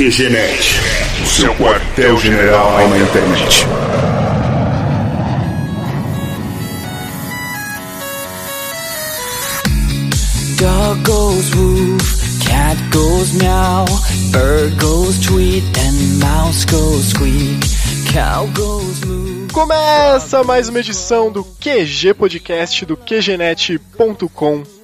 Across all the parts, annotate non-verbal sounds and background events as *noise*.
QGNet, o seu quartel-general na internet. Dog goes woof, cat goes meow, bird goes tweet, and mouse goes squeak, cow goes moo. Começa mais uma edição do QG Podcast do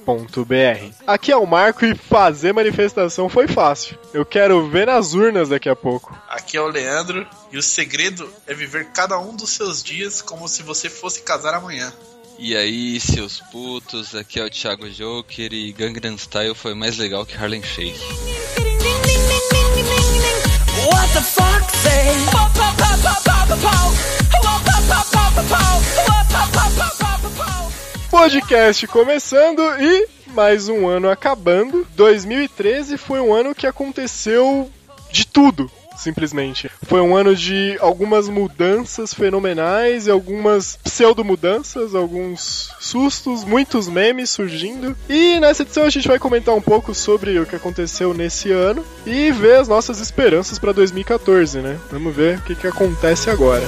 QGNet.com. Aqui é o Marco e fazer manifestação foi fácil. Eu quero ver nas urnas daqui a pouco. Aqui é o Leandro e o segredo é viver cada um dos seus dias como se você fosse casar amanhã. E aí, seus putos, aqui é o Thiago Joker e Gangnam Style foi mais legal que Harlem Shake. What the fuck say? Podcast começando e mais um ano acabando. 2013 foi um ano que aconteceu de tudo. Simplesmente. Foi um ano de algumas mudanças fenomenais e algumas pseudo-mudanças, alguns sustos, muitos memes surgindo. E nessa edição a gente vai comentar um pouco sobre o que aconteceu nesse ano e ver as nossas esperanças para 2014, né? Vamos ver o que, que acontece agora.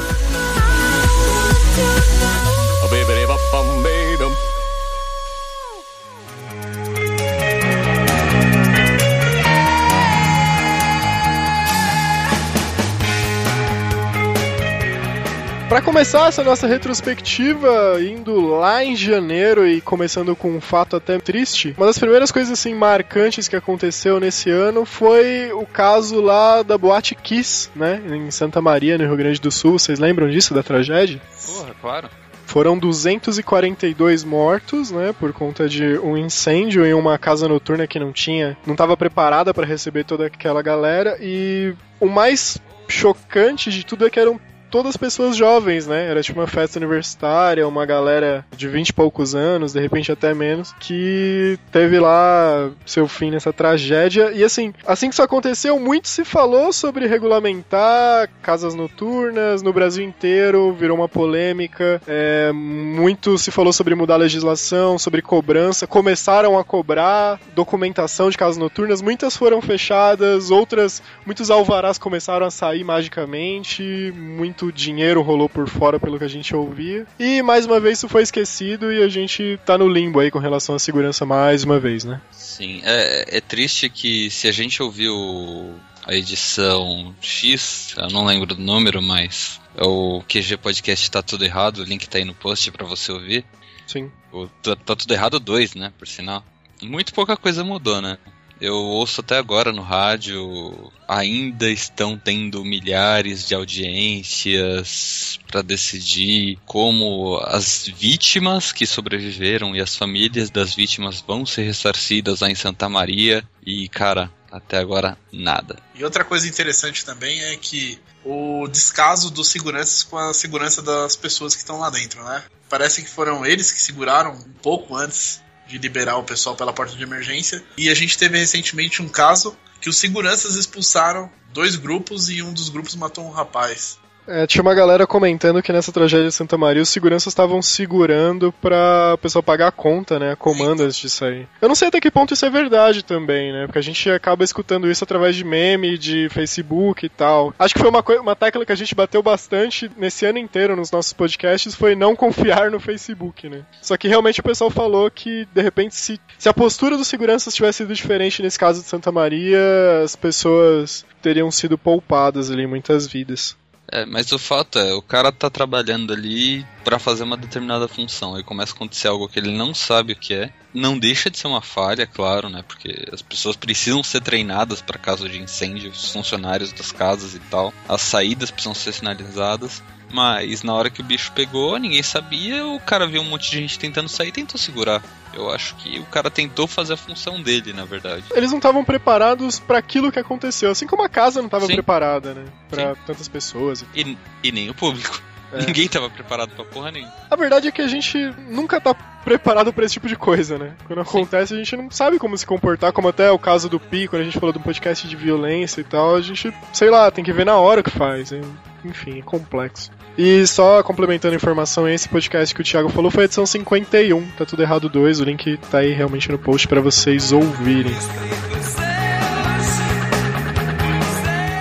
Para começar essa nossa retrospectiva, indo lá em janeiro e começando com um fato até triste, uma das primeiras coisas assim marcantes que aconteceu nesse ano foi o caso lá da Boate Kiss, né, em Santa Maria, no Rio Grande do Sul. Vocês lembram disso, da tragédia? Porra, claro. Foram 242 mortos, né, por conta de um incêndio em uma casa noturna que não tinha, não estava preparada para receber toda aquela galera e o mais chocante de tudo é que eram todas pessoas jovens, né? Era tipo uma festa universitária, uma galera de 20 e poucos anos, de repente até menos, que teve lá seu fim nessa tragédia. E assim, assim que isso aconteceu, muito se falou sobre regulamentar casas noturnas no Brasil inteiro, virou uma polêmica. É, muito se falou sobre mudar a legislação, sobre cobrança. Começaram a cobrar documentação de casas noturnas, muitas foram fechadas, outras, muitos alvarás começaram a sair magicamente, muito dinheiro rolou por fora pelo que a gente ouvia. E mais uma vez isso foi esquecido e a gente tá no limbo aí com relação à segurança mais uma vez, né? Sim, é, é triste que se a gente ouviu a edição X, eu não lembro do número, mas é o QG Podcast tá tudo errado, o link tá aí no post para você ouvir. Sim. O, tá, tá tudo errado dois, né, por sinal. Muito pouca coisa mudou, né? Eu ouço até agora no rádio, ainda estão tendo milhares de audiências para decidir como as vítimas que sobreviveram e as famílias das vítimas vão ser ressarcidas lá em Santa Maria. E, cara, até agora nada. E outra coisa interessante também é que o descaso dos seguranças com a segurança das pessoas que estão lá dentro, né? Parece que foram eles que seguraram um pouco antes de liberar o pessoal pela porta de emergência. E a gente teve recentemente um caso que os seguranças expulsaram dois grupos e um dos grupos matou um rapaz. É, tinha uma galera comentando que nessa tragédia de Santa Maria os seguranças estavam segurando pra o pessoal pagar a conta, né? A comanda antes de sair. Eu não sei até que ponto isso é verdade também, né? Porque a gente acaba escutando isso através de meme, de Facebook e tal. Acho que foi uma, uma tecla que a gente bateu bastante nesse ano inteiro nos nossos podcasts, foi não confiar no Facebook, né? Só que realmente o pessoal falou que, de repente, se, se a postura dos seguranças tivesse sido diferente nesse caso de Santa Maria, as pessoas teriam sido poupadas ali, muitas vidas. É, mas o fato é, o cara tá trabalhando ali para fazer uma determinada função. Aí começa a acontecer algo que ele não sabe o que é. Não deixa de ser uma falha, claro, né? Porque as pessoas precisam ser treinadas para caso de incêndio, os funcionários das casas e tal. As saídas precisam ser sinalizadas. Mas na hora que o bicho pegou, ninguém sabia, o cara viu um monte de gente tentando sair e tentou segurar. Eu acho que o cara tentou fazer a função dele, na verdade. Eles não estavam preparados para aquilo que aconteceu, assim como a casa não estava Sim. preparada, né? Pra Sim. tantas pessoas. E, e nem o público. É. *laughs* Ninguém tava preparado pra porra nenhuma. A verdade é que a gente nunca tá preparado pra esse tipo de coisa, né? Quando acontece, a gente não sabe como se comportar, como até o caso do Pi, quando a gente falou de um podcast de violência e tal, a gente, sei lá, tem que ver na hora o que faz. hein? Enfim, é complexo. E só complementando a informação, esse podcast que o Thiago falou foi a edição 51, tá tudo errado 2, o link tá aí realmente no post pra vocês ouvirem.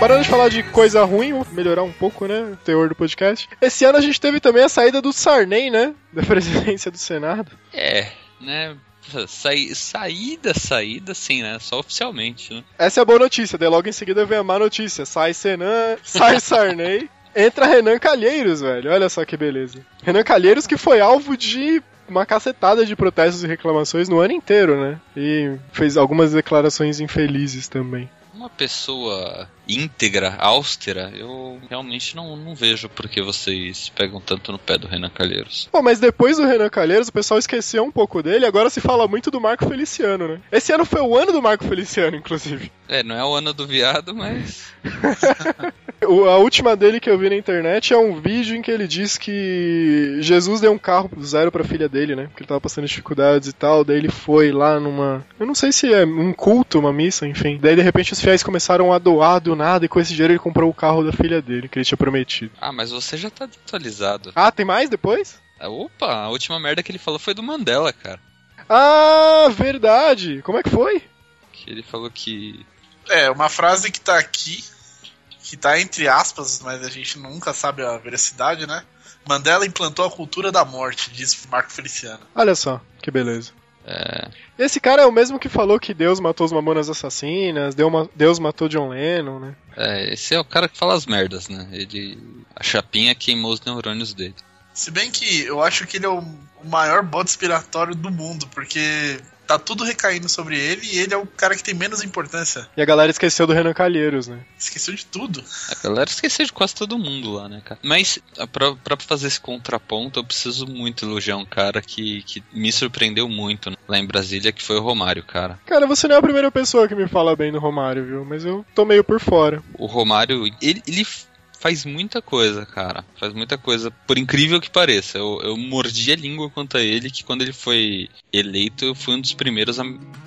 Parando de falar de coisa ruim, melhorar um pouco, né, o teor do podcast. Esse ano a gente teve também a saída do Sarney, né, da *laughs* presidência do Senado. É, né? Saí, saída, saída, sim, né? Só oficialmente, né? Essa é a boa notícia, daí logo em seguida vem a má notícia. Sai Senan, sai *laughs* Sarney, entra Renan Calheiros, velho. Olha só que beleza. Renan Calheiros que foi alvo de uma cacetada de protestos e reclamações no ano inteiro, né? E fez algumas declarações infelizes também. Uma pessoa íntegra, austera, eu realmente não, não vejo por que vocês pegam tanto no pé do Renan Calheiros. Pô, mas depois do Renan Calheiros, o pessoal esqueceu um pouco dele, agora se fala muito do Marco Feliciano, né? Esse ano foi o ano do Marco Feliciano, inclusive. É, não é o ano do viado, mas. *laughs* A última dele que eu vi na internet é um vídeo em que ele diz que Jesus deu um carro zero pra filha dele, né? Porque ele tava passando dificuldades e tal. Daí ele foi lá numa. Eu não sei se é um culto, uma missa, enfim. Daí de repente os fiéis começaram a doar do nada e com esse dinheiro ele comprou o carro da filha dele, que ele tinha prometido. Ah, mas você já tá atualizado. Ah, tem mais depois? Ah, Opa, a última merda que ele falou foi do Mandela, cara. Ah, verdade! Como é que foi? Que ele falou que. É, uma frase que tá aqui, que tá entre aspas, mas a gente nunca sabe a veracidade, né? Mandela implantou a cultura da morte, diz Marco Feliciano. Olha só, que beleza. É, Esse cara é o mesmo que falou que Deus matou os mamonas assassinas, Deus matou John Lennon, né? é, esse é o cara que fala as merdas, né? Ele. A chapinha queimou os neurônios dele. Se bem que eu acho que ele é o o maior bode expiratório do mundo, porque tá tudo recaindo sobre ele e ele é o cara que tem menos importância. E a galera esqueceu do Renan Calheiros, né? Esqueceu de tudo. A galera esqueceu de quase todo mundo lá, né, cara? Mas ah, pra, pra fazer esse contraponto, eu preciso muito elogiar um cara que, que me surpreendeu muito né, lá em Brasília, que foi o Romário, cara. Cara, você não é a primeira pessoa que me fala bem do Romário, viu? Mas eu tô meio por fora. O Romário, ele, ele faz muita coisa, cara. Faz muita coisa, por incrível que pareça. Eu, eu mordi a língua quanto a ele, que quando ele foi eleito, eu fui um dos primeiros a,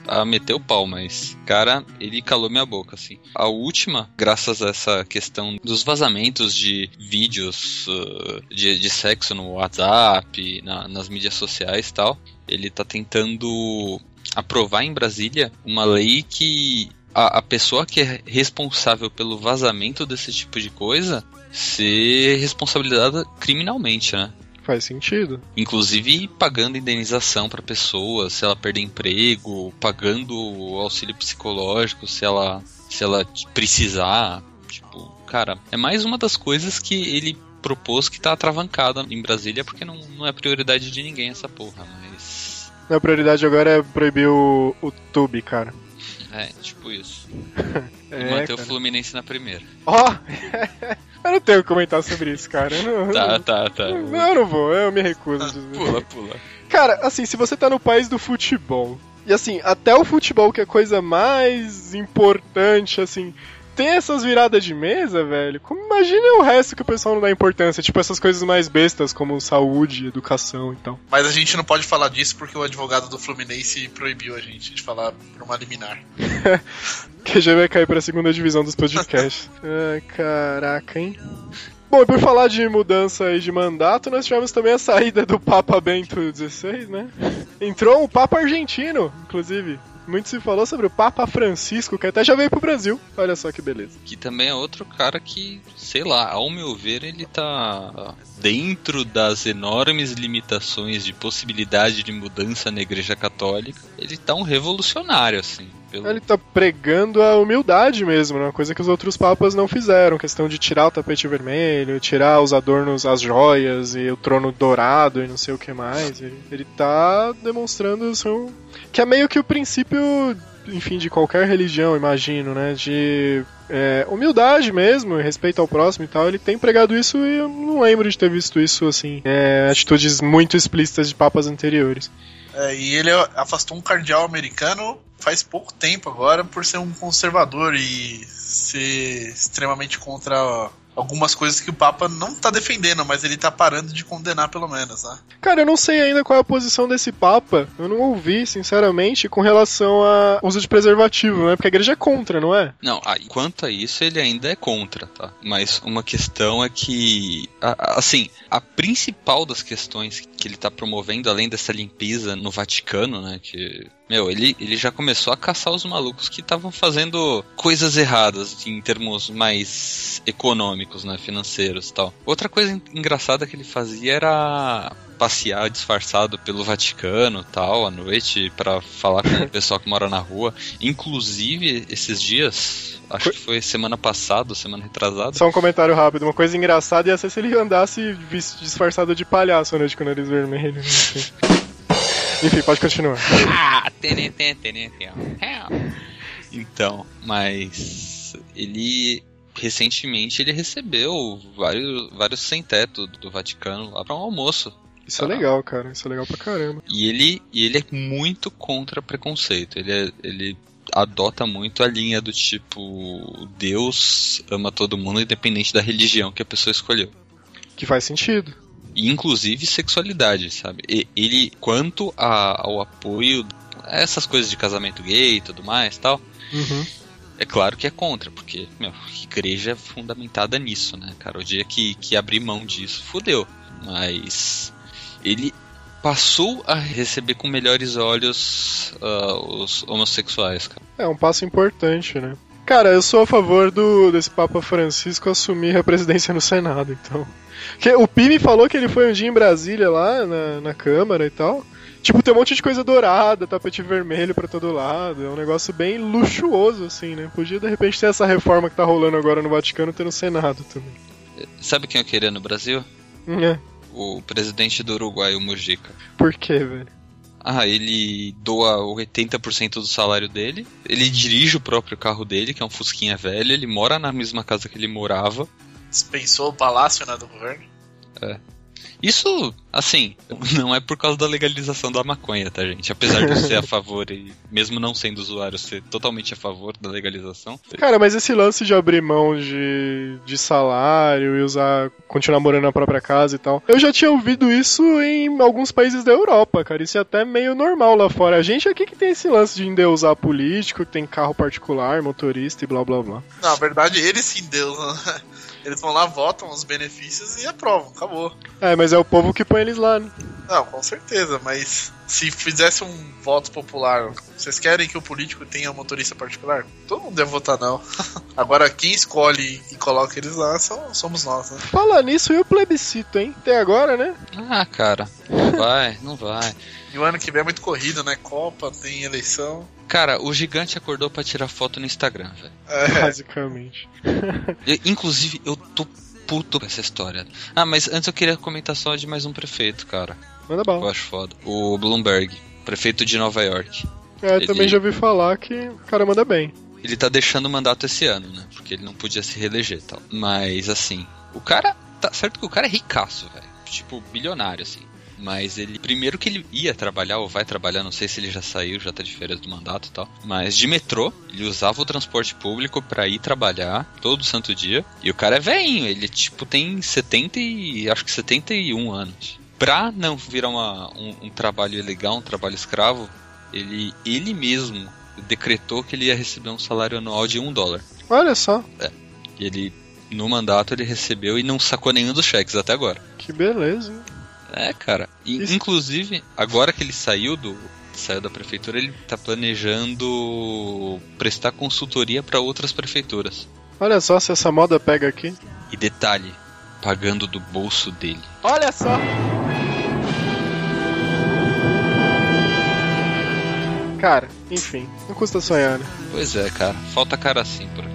a meter o pau, mas, cara, ele calou minha boca, assim. A última, graças a essa questão dos vazamentos de vídeos uh, de, de sexo no WhatsApp, na- nas mídias sociais e tal, ele tá tentando aprovar em Brasília uma lei que a, a pessoa que é responsável pelo vazamento desse tipo de coisa ser responsabilizada criminalmente, né? Faz sentido. Inclusive pagando indenização pra pessoa, se ela perder emprego, pagando auxílio psicológico se ela se ela precisar, tipo, cara, é mais uma das coisas que ele propôs que tá atravancada em Brasília porque não, não é prioridade de ninguém essa porra, mas A prioridade agora é proibir o, o tube, cara. É, tipo isso. E *laughs* É, manter o. Fluminense na primeira. Ó! *laughs* eu não tenho o que comentar sobre isso, cara. Não, Tá, tá, tá. Não, eu não vou, eu me recuso. a dizer. Pula, pula. Cara, assim, se você tá no país do futebol, e assim, até o futebol, que é a coisa mais importante, assim, tem essas viradas de mesa, velho. Como imagina o resto que o pessoal não dá importância, tipo essas coisas mais bestas, como saúde, educação e tal. Mas a gente não pode falar disso porque o advogado do Fluminense proibiu a gente de falar por uma liminar. *laughs* Que já vai cair pra segunda divisão dos podcasts. *laughs* Ai, caraca, hein? Bom, e por falar de mudança aí de mandato, nós tivemos também a saída do Papa Bento XVI, né? Entrou um Papa argentino, inclusive. Muito se falou sobre o Papa Francisco, que até já veio pro Brasil. Olha só que beleza. Que também é outro cara que, sei lá, ao meu ver, ele tá dentro das enormes limitações de possibilidade de mudança na Igreja Católica. Ele tá um revolucionário, assim. Pelo... Ele tá pregando a humildade mesmo, né? Uma coisa que os outros papas não fizeram. Questão de tirar o tapete vermelho, tirar os adornos, as joias e o trono dourado e não sei o que mais. Ele, ele tá demonstrando o seu... Que é meio que o princípio, enfim, de qualquer religião, imagino, né? De é, humildade mesmo, respeito ao próximo e tal. Ele tem pregado isso e eu não lembro de ter visto isso, assim, é, atitudes muito explícitas de papas anteriores. É, e ele afastou um cardeal americano faz pouco tempo agora por ser um conservador e ser extremamente contra algumas coisas que o Papa não tá defendendo, mas ele tá parando de condenar pelo menos, né? Cara, eu não sei ainda qual é a posição desse Papa. Eu não ouvi, sinceramente, com relação a uso de preservativo, né? Porque a igreja é contra, não é? Não, ah, quanto a isso, ele ainda é contra, tá? Mas uma questão é que, assim, a principal das questões que ele tá promovendo, além dessa limpeza no Vaticano, né? Que, meu, ele, ele já começou a caçar os malucos que estavam fazendo coisas erradas em termos mais econômicos, né? Financeiros e tal. Outra coisa en- engraçada que ele fazia era passear disfarçado pelo Vaticano tal à noite pra falar com o *laughs* pessoal que mora na rua. Inclusive, esses dias, acho que foi semana passada, semana retrasada. Só um comentário rápido. Uma coisa engraçada ia ser se ele andasse disfarçado de palhaço à noite com o nariz vermelho. Enfim, pode continuar. Ah. Então, mas ele recentemente ele recebeu vários vários sem teto do Vaticano lá para um almoço. Isso é legal, cara. Isso é legal pra caramba. E ele e ele é muito contra preconceito. Ele é- ele adota muito a linha do tipo Deus ama todo mundo independente da religião que a pessoa escolheu. Que faz sentido. E, inclusive sexualidade, sabe? E- ele, quanto a- ao apoio a essas coisas de casamento gay e tudo mais tal, Uhum. É claro que é contra, porque, meu, igreja é fundamentada nisso, né, cara? O dia que, que abrir mão disso, fudeu. Mas ele passou a receber com melhores olhos ah, os homossexuais, cara. É um passo importante, né? Cara, eu sou a favor do desse Papa Francisco assumir a presidência no Senado, então. Que o Pi me falou que ele foi um dia em Brasília lá na, na Câmara e tal. Tipo, tem um monte de coisa dourada, tapete vermelho pra todo lado. É um negócio bem luxuoso, assim, né? Podia de repente ter essa reforma que tá rolando agora no Vaticano ter no Senado também. Sabe quem eu queria no Brasil? É. O presidente do Uruguai, o Mujica. Por quê, velho? Ah, ele doa 80% do salário dele. Ele dirige o próprio carro dele, que é um Fusquinha velho. Ele mora na mesma casa que ele morava. Dispensou o palácio né, do governo. Isso, assim, *laughs* não é por causa da legalização da maconha, tá, gente? Apesar de eu ser a favor e, mesmo não sendo usuário, ser totalmente a favor da legalização. Cara, mas esse lance de abrir mão de, de salário e usar. continuar morando na própria casa e tal. Eu já tinha ouvido isso em alguns países da Europa, cara. Isso é até meio normal lá fora. A gente aqui que tem esse lance de endeusar político, que tem carro particular, motorista e blá blá blá. Na verdade, eles sim Deus. né? Eles vão lá, votam os benefícios e aprovam, acabou. É, mas é o povo que põe eles lá, né? Não, com certeza, mas se fizesse um voto popular, vocês querem que o político tenha motorista particular? Todo mundo deve votar não. *laughs* Agora, quem escolhe e coloca eles lá são, somos nós, né? Fala nisso e o plebiscito, hein? Até agora, né? Ah, cara, não vai, não vai. E o ano que vem é muito corrido, né? Copa, tem eleição. Cara, o gigante acordou pra tirar foto no Instagram, velho. É, Basicamente. *laughs* Eu- Inclusive, eu tô puto com essa história. Ah, mas antes eu queria comentar só de mais um prefeito, cara. Manda Eu bala. acho foda. O Bloomberg, prefeito de Nova York. É, eu também Ele- já ouvi falar que o cara manda bem. Ele tá deixando o mandato esse ano, né? Porque ele não podia se reeleger e tal. Mas, assim, o cara. Tá certo que o cara é ricaço, velho. Tipo, bilionário, assim. Mas ele. Primeiro que ele ia trabalhar, ou vai trabalhar, não sei se ele já saiu, já tá de férias do mandato e tal. Mas de metrô, ele usava o transporte público pra ir trabalhar todo santo dia. E o cara é velhinho, ele, tipo, tem 70 e. acho que 71 anos. Pra não virar uma, um, um trabalho ilegal, um trabalho escravo, ele, ele mesmo decretou que ele ia receber um salário anual de um dólar. Olha só, E ele, no mandato, ele recebeu e não sacou nenhum dos cheques até agora. que beleza, hein? É, cara. E, Isso- inclusive, agora que ele saiu do saiu da prefeitura, ele tá planejando prestar consultoria para outras prefeituras. Olha só se essa moda pega aqui. E detalhe, pagando do bolso dele. Olha só! Cara, enfim, não custa sonhar, né? Pois é, cara. Falta cara assim por.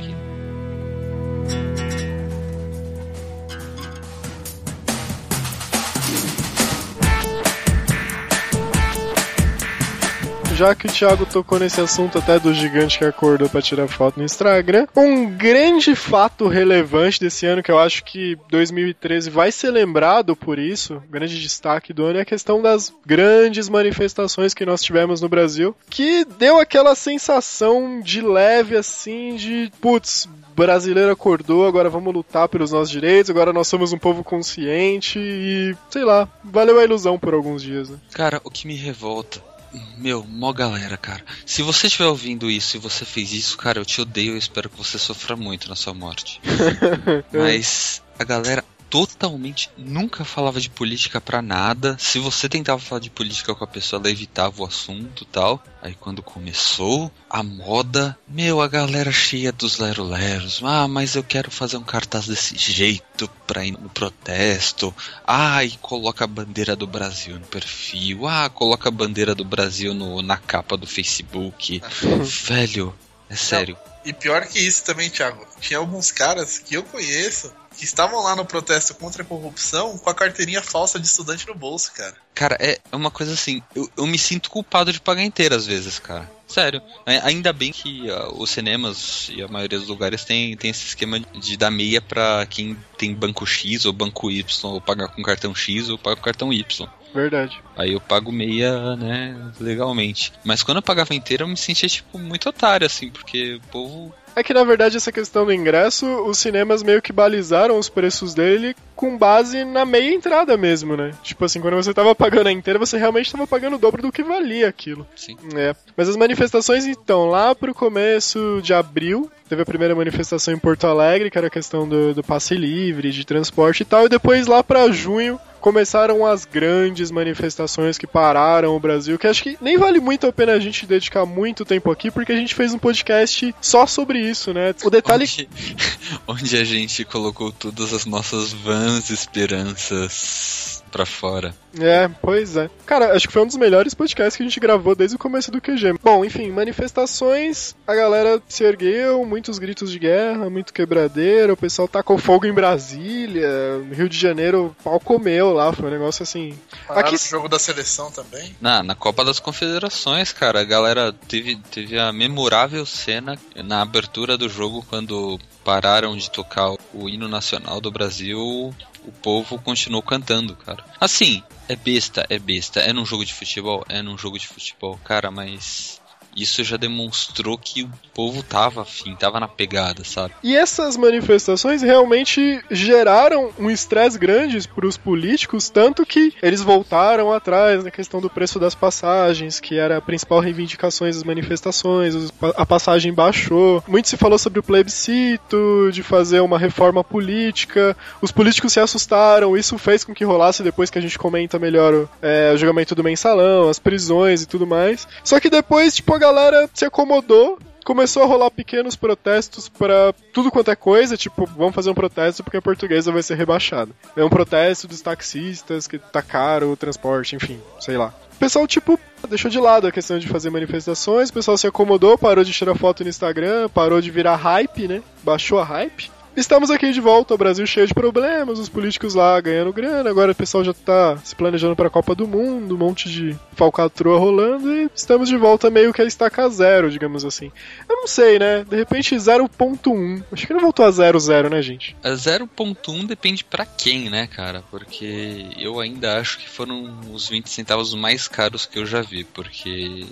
Já que o Thiago tocou nesse assunto até do gigante que acordou para tirar foto no Instagram, um grande fato relevante desse ano que eu acho que 2013 vai ser lembrado por isso, grande destaque do ano é a questão das grandes manifestações que nós tivemos no Brasil, que deu aquela sensação de leve assim de putz, brasileiro acordou, agora vamos lutar pelos nossos direitos, agora nós somos um povo consciente e, sei lá, valeu a ilusão por alguns dias, né? Cara, o que me revolta meu, mó galera, cara. Se você estiver ouvindo isso e você fez isso, cara, eu te odeio e espero que você sofra muito na sua morte. *laughs* Mas a galera totalmente nunca falava de política pra nada. Se você tentava falar de política com a pessoa, ela evitava o assunto tal. Aí quando começou a moda, meu, a galera cheia dos lero-leros. Ah, mas eu quero fazer um cartaz desse jeito pra ir no protesto. Ah, e coloca a bandeira do Brasil no perfil. Ah, coloca a bandeira do Brasil no, na capa do Facebook. *laughs* Velho, é sério. E pior que isso também, Thiago, tinha alguns caras que eu conheço que estavam lá no protesto contra a corrupção com a carteirinha falsa de estudante no bolso, cara. Cara, é uma coisa assim, eu, eu me sinto culpado de pagar inteira às vezes, cara. Sério. Ainda bem que uh, os cinemas e a maioria dos lugares tem, tem esse esquema de dar meia pra quem tem banco X ou banco Y, ou pagar com cartão X ou pagar com cartão Y. Verdade. Aí eu pago meia, né, legalmente. Mas quando eu pagava inteira, eu me sentia, tipo, muito otário, assim, porque o povo é que na verdade essa questão do ingresso, os cinemas meio que balizaram os preços dele com base na meia entrada mesmo, né? Tipo assim, quando você tava pagando a inteira, você realmente tava pagando o dobro do que valia aquilo. Sim. É. Mas as manifestações, então, lá pro começo de abril, teve a primeira manifestação em Porto Alegre, que era a questão do, do passe livre, de transporte e tal, e depois lá para junho começaram as grandes manifestações que pararam o Brasil, que acho que nem vale muito a pena a gente dedicar muito tempo aqui, porque a gente fez um podcast só sobre isso, né? O detalhe. Onde, *laughs* onde a gente colocou todas as nossas vãs esperanças pra fora. É, pois é. Cara, acho que foi um dos melhores podcasts que a gente gravou desde o começo do QG. Bom, enfim, manifestações, a galera se ergueu, muitos gritos de guerra, muito quebradeiro, o pessoal tacou fogo em Brasília, Rio de Janeiro, o pau comeu lá, foi um negócio assim. Pararam Aqui... o jogo da seleção também. Na, na Copa das Confederações, cara, a galera teve, teve a memorável cena na abertura do jogo quando pararam de tocar o hino nacional do Brasil, o povo continuou cantando, cara. Assim, é besta, é besta. É num jogo de futebol? É num jogo de futebol, cara, mas isso já demonstrou que o povo tava afim, tava na pegada, sabe? E essas manifestações realmente geraram um estresse grande para os políticos, tanto que eles voltaram atrás na questão do preço das passagens, que era a principal reivindicação das manifestações, a passagem baixou. Muito se falou sobre o plebiscito, de fazer uma reforma política, os políticos se assustaram, isso fez com que rolasse depois que a gente comenta melhor o, é, o julgamento do mensalão, as prisões e tudo mais. Só que depois, tipo, a galera se acomodou começou a rolar pequenos protestos para tudo quanto é coisa, tipo, vamos fazer um protesto porque a portuguesa vai ser rebaixada. É um protesto dos taxistas que tá caro o transporte, enfim, sei lá. O pessoal, tipo, deixou de lado a questão de fazer manifestações, o pessoal se acomodou, parou de tirar foto no Instagram, parou de virar hype, né? Baixou a hype. Estamos aqui de volta, o Brasil cheio de problemas, os políticos lá ganhando grana, agora o pessoal já tá se planejando para a Copa do Mundo, um monte de falcatrua rolando e estamos de volta meio que a estaca zero, digamos assim. Eu não sei, né? De repente 0.1. Acho que não voltou a 0.0, né, gente? A 0.1 depende para quem, né, cara? Porque eu ainda acho que foram os 20 centavos mais caros que eu já vi, porque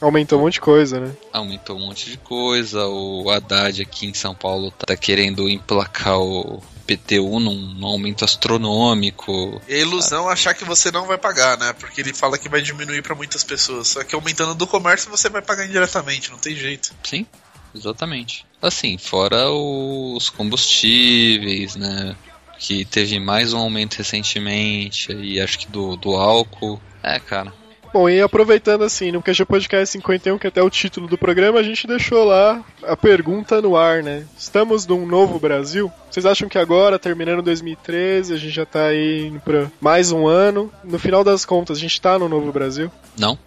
Aumentou um monte de coisa, né? Aumentou um monte de coisa. O Haddad aqui em São Paulo tá querendo emplacar o PTU num, num aumento astronômico. É ilusão achar que você não vai pagar, né? Porque ele fala que vai diminuir para muitas pessoas. Só que aumentando do comércio você vai pagar indiretamente, não tem jeito. Sim, exatamente. Assim, fora os combustíveis, né? Que teve mais um aumento recentemente, e acho que do, do álcool. É, cara, Bom, e aproveitando assim, no QG Podcast 51, que é até o título do programa, a gente deixou lá a pergunta no ar, né? Estamos num novo Brasil? Vocês acham que agora, terminando 2013, a gente já tá aí indo pra mais um ano? No final das contas, a gente tá no novo Brasil? Não.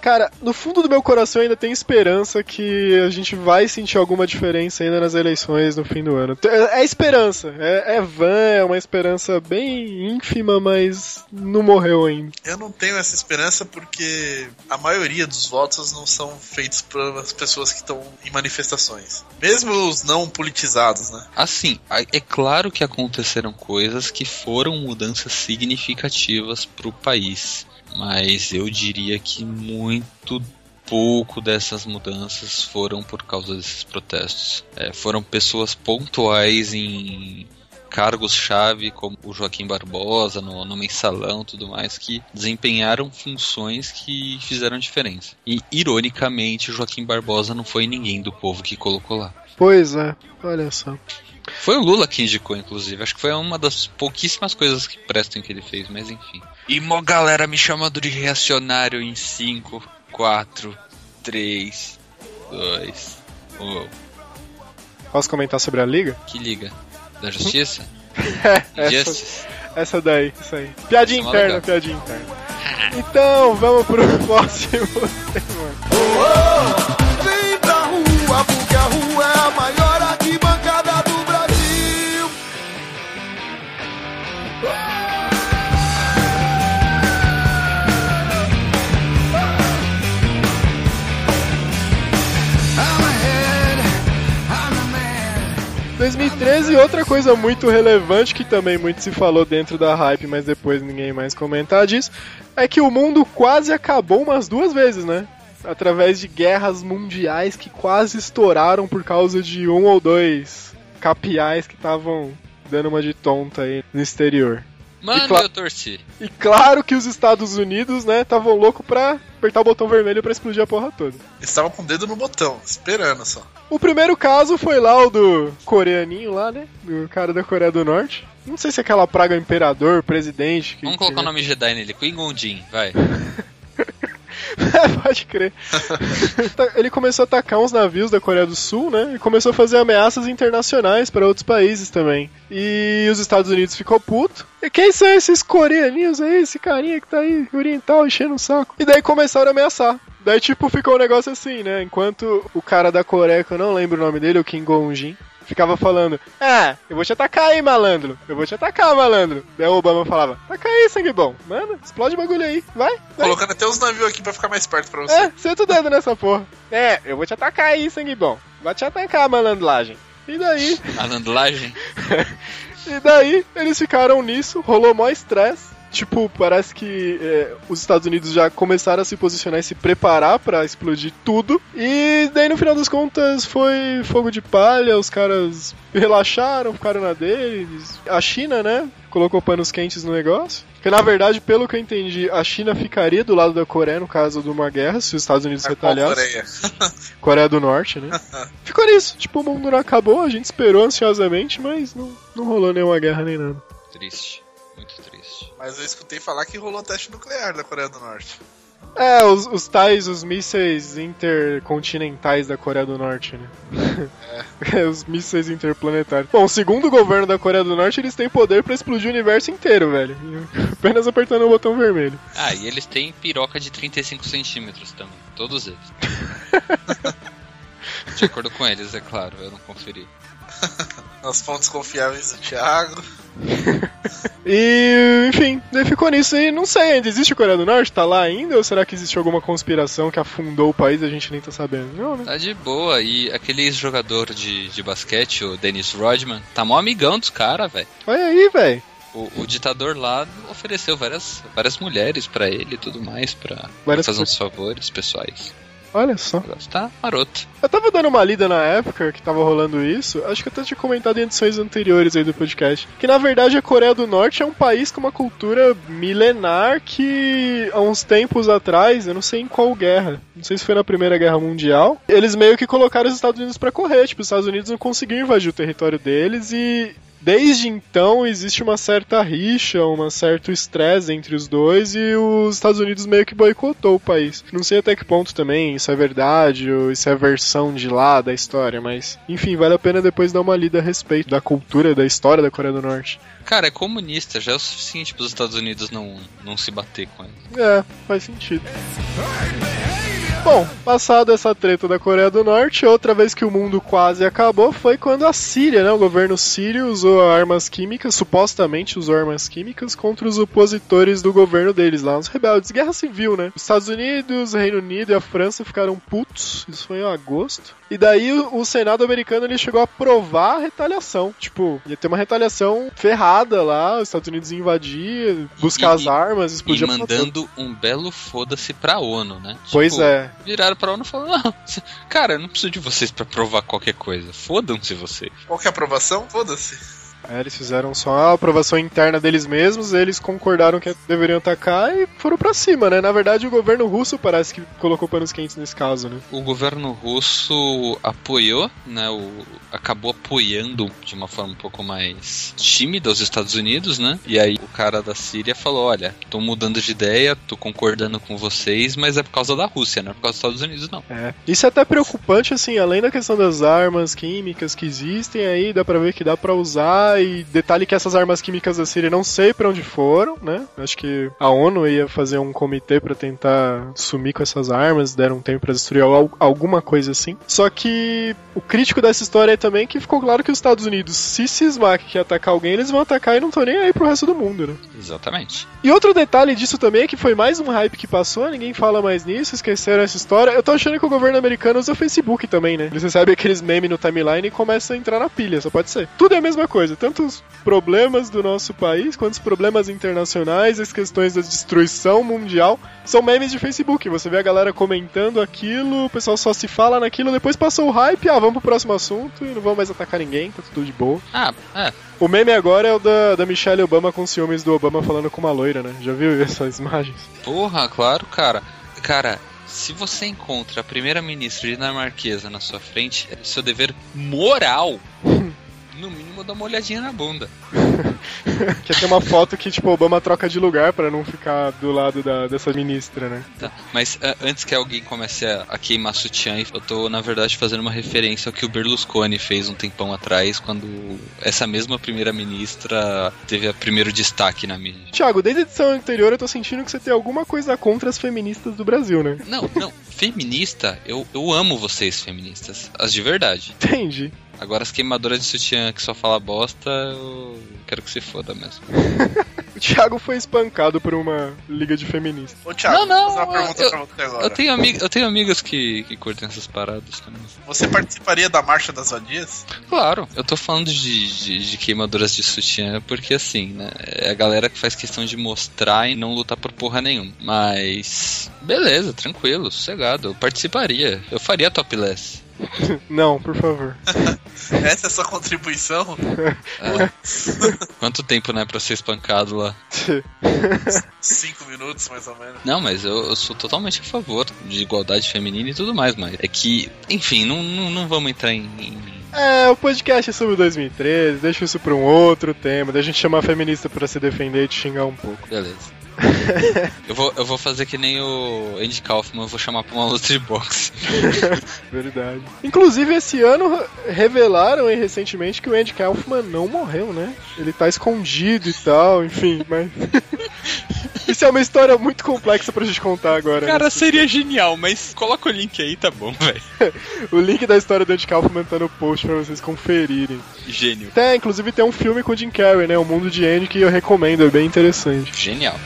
Cara, no fundo do meu coração ainda tem esperança que a gente vai sentir alguma diferença ainda nas eleições no fim do ano. É, é esperança, é, é vã, é uma esperança bem ínfima, mas não morreu ainda. Eu não tenho essa esperança porque a maioria dos votos não são feitos pelas pessoas que estão em manifestações. Mesmo os não politizados, né? Assim, é claro que aconteceram coisas que foram mudanças significativas pro país, mas eu diria que muito pouco dessas mudanças foram por causa desses protestos. É, foram pessoas pontuais em cargos-chave, como o Joaquim Barbosa, no, no mensalão e tudo mais, que desempenharam funções que fizeram diferença. E, ironicamente, o Joaquim Barbosa não foi ninguém do povo que colocou lá. Pois é, olha só. Foi o Lula que indicou, inclusive. Acho que foi uma das pouquíssimas coisas que prestam que ele fez, mas enfim. E mó galera me chamando de reacionário em 5, 4, 3, 2, 1. Posso comentar sobre a liga? Que liga? Da justiça? *laughs* essa, Injustice? essa daí, isso aí. Piadinha Isso é interna, piadinha interna. *laughs* Então, vamos pro *laughs* próximo tema. Vem pra rua, porque a rua é 2013, outra coisa muito relevante que também muito se falou dentro da hype, mas depois ninguém mais comentar disso, é que o mundo quase acabou umas duas vezes, né? Através de guerras mundiais que quase estouraram por causa de um ou dois capiais que estavam dando uma de tonta aí no exterior. Mano, E cla- eu torci. E claro que os Estados Unidos, né, estavam loucos pra apertar o botão vermelho pra explodir a porra toda. Eles estavam com o dedo no botão, esperando só. O primeiro caso foi lá o do coreaninho lá, né? Do cara da Coreia do Norte. Não sei se é aquela praga imperador, presidente. Que, Vamos colocar o nome Jedi nele. Qui Gon Jinn, vai. *laughs* É, Pode crer. *laughs* Tá, Ele começou a atacar uns navios da Coreia do Sul, né? E começou a fazer ameaças internacionais para outros países também. E os Estados Unidos ficou puto. E quem são esses coreaninhos aí? Esse carinha que tá aí, oriental, enchendo o saco. E daí começaram a ameaçar. Daí, tipo, ficou um negócio assim, né? Enquanto o cara da Coreia, que eu não lembro o nome dele, o Kim Gon-jin, ficava falando: Ah, eu vou te atacar aí, malandro. Eu vou te atacar, malandro. Daí o Obama falava: Taca aí, sangue bom. Mano, explode o bagulho aí. Vai, vai. Colocando até os navios aqui pra ficar mais perto pra você. É, senta o dedo nessa porra. É, eu vou te atacar aí, sangue bom. Vai te atacar, malandragem. E daí, Malandragem. *laughs* e daí, eles ficaram nisso, rolou mó estresse. Tipo, parece que é, os Estados Unidos já começaram a se posicionar e se preparar pra explodir tudo. E daí, no final das contas, foi fogo de palha, os caras relaxaram, ficaram na deles. A China, né, colocou panos quentes no negócio. Porque, na verdade, pelo que eu entendi, a China ficaria do lado da Coreia no caso de uma guerra, se os Estados Unidos A qual retaliassem. Coreia? *laughs* Coreia do Norte, né? *laughs* Ficou nisso. Tipo, o mundo não acabou, a gente esperou ansiosamente, mas não, não rolou nenhuma guerra nem nada. Triste. Mas eu escutei falar que rolou teste nuclear da Coreia do Norte. É, os, os tais, os mísseis intercontinentais da Coreia do Norte, né? É. *laughs* os mísseis interplanetários. Bom, segundo o governo da Coreia do Norte, eles têm poder pra explodir o universo inteiro, velho. Apenas apertando o botão vermelho. Ah, e eles têm piroca de 35 centímetros também. Todos eles. *laughs* De acordo com eles, é claro, eu não conferi. *laughs* Nas fontes confiáveis do Thiago. *laughs* E, enfim, daí ficou nisso aí. Não sei ainda, existe a Coreia do Norte? Tá lá ainda? Ou será que existe alguma conspiração que afundou o país e a gente nem tá sabendo? Não, né? Tá de boa. E aquele jogador de, de basquete, o Dennis Rodman, tá mó amigão dos caras, velho. Olha aí, velho. O, o ditador lá ofereceu várias, várias mulheres pra ele e tudo mais, pra Várias fazer uns favores pessoais. Olha só. O negócio tá maroto. Eu tava dando uma lida na época que tava rolando isso, acho que eu até tinha comentado em edições anteriores aí do podcast, que na verdade a Coreia do Norte é um país com uma cultura milenar que há uns tempos atrás, eu não sei em qual guerra, não sei se foi na Primeira Guerra Mundial, eles meio que colocaram os Estados Unidos pra correr, tipo, os Estados Unidos não conseguiram invadir o território deles e Desde então existe uma certa rixa, um certo estresse entre os dois e os Estados Unidos meio que boicotou o país. Não sei até que ponto também isso é verdade ou isso é versão de lá da história, mas enfim, vale a pena depois dar uma lida a respeito da cultura, da história da Coreia do Norte. Cara, é comunista, já é o suficiente pros Estados Unidos não, não se bater com ele. É, faz sentido. Bom, passado essa treta da Coreia do Norte, outra vez que o mundo quase acabou foi quando a Síria, né, o governo sírio usou armas químicas, supostamente usou armas químicas contra os opositores do governo deles lá, os rebeldes. Guerra civil, né? Os Estados Unidos, o Reino Unido e a França ficaram putos, isso foi em agosto. E daí o, Senado americano ele chegou a aprovar a retaliação. Tipo, ia ter uma retaliação ferrada lá, os Estados Unidos invadir, buscar E- as armas, E explodir toda. mandando um belo foda-se pra ONU, né? Pois Tipo, é. Viraram pra ONU e falaram: Não, cara, eu não preciso de vocês pra provar qualquer coisa. Fodam-se vocês. Qual que é a aprovação? Foda-se. É, eles fizeram só a aprovação interna deles mesmos, eles concordaram que deveriam atacar e foram pra cima, né? Na verdade, o governo russo parece que colocou panos quentes nesse caso, né? O governo russo apoiou, né? O, acabou apoiando de uma forma um pouco mais tímida os Estados Unidos, né? E aí o cara da Síria falou: Olha, tô mudando de ideia, tô concordando com vocês, mas é por causa da Rússia, não é por causa dos Estados Unidos, não. É. Isso é até preocupante, assim, além da questão das armas químicas que existem aí, dá pra ver que dá pra usar, e detalhe que essas armas químicas da Síria não sei pra onde foram, né? Acho que a ONU ia fazer um comitê pra tentar sumir com essas armas, deram um tempo pra destruir al- alguma coisa assim. Só que o crítico dessa história é também que ficou claro que os Estados Unidos, se cismar que atacar alguém, eles vão atacar e não estão nem aí pro resto do mundo, né? Exatamente. E outro detalhe disso também é que foi mais um hype que passou, ninguém fala mais nisso, esqueceram essa história. Eu tô achando que o governo americano usa o Facebook também, né? Eles recebem aqueles memes no timeline e começam a entrar na pilha, só pode ser. Tudo é a mesma coisa, tanto os problemas do nosso país quanto os problemas internacionais, as questões da destruição mundial, são memes de Facebook. Você vê a galera comentando aquilo, o pessoal só se fala naquilo, depois passou o hype, ah, vamos pro próximo assunto e não vamos mais atacar ninguém, tá tudo de boa. Ah, é. O meme agora é o da, da Michelle Obama com ciúmes do Obama falando com uma loira, né? Já viu essas imagens? Porra, claro, cara. Cara, se você encontra a primeira-ministra dinamarquesa na sua frente, é seu dever moral, *laughs* no mínimo, dar uma olhadinha na bunda. *laughs* Que tem uma foto que, tipo, Obama troca de lugar pra não ficar do lado da, dessa ministra, né? Tá. Mas ah, antes que alguém comece a, a queimar sutiã, eu tô, na verdade, fazendo uma referência ao que o Berlusconi fez um tempão atrás, quando essa mesma primeira-ministra teve o primeiro destaque na mídia. Thiago, desde a edição anterior eu tô sentindo que você tem alguma coisa contra as feministas do Brasil, né? Não, não, feminista, eu, eu amo vocês, feministas. As de verdade. Entendi. Agora as queimadoras de sutiã que só fala bosta, eu quero que se foda mesmo. *laughs* O Thiago foi espancado por uma liga de feministas. Ô, Thiago, Não, não, vou fazer uma pergunta eu- pra você agora. Eu tenho, ami eu tenho amigas que, que curtem essas paradas também. Você participaria da Marcha das Vadias? Claro, eu tô falando de, de, de queimadoras de sutiã porque assim, né? É a galera que faz questão de mostrar e não lutar por porra nenhuma. Mas. Beleza, tranquilo, sossegado. Eu participaria. Eu faria topless. *laughs* Não, por favor. *laughs* Essa é a sua contribuição? *laughs* Quanto tempo, né, pra ser espancado lá? Cinco minutos, mais ou menos. Não, mas eu, eu sou totalmente a favor de igualdade feminina e tudo mais, mas é que, enfim, não, não, não vamos entrar em. em- É, o podcast é sobre 2013, deixa isso pra um outro tema, daí a gente chama a feminista pra se defender e te xingar um pouco. Beleza. Eu, vou, eu vou fazer que nem o Andy Kaufman, eu vou chamar pra uma luta de boxe. *laughs* Verdade. Inclusive, esse ano revelaram aí recentemente que o Andy Kaufman não morreu, né? Ele tá escondido e tal, enfim, mas. *laughs* Isso é uma história muito complexa pra gente contar agora. né? Cara, seria genial, mas coloca o link aí, tá bom, velho. *laughs* O link da história do Andy Kaufman tá no post pra vocês conferirem. Gênio. Até, inclusive, tem um filme com o Jim Carrey, né? O Mundo de Andy, que eu recomendo, é bem interessante. Genial.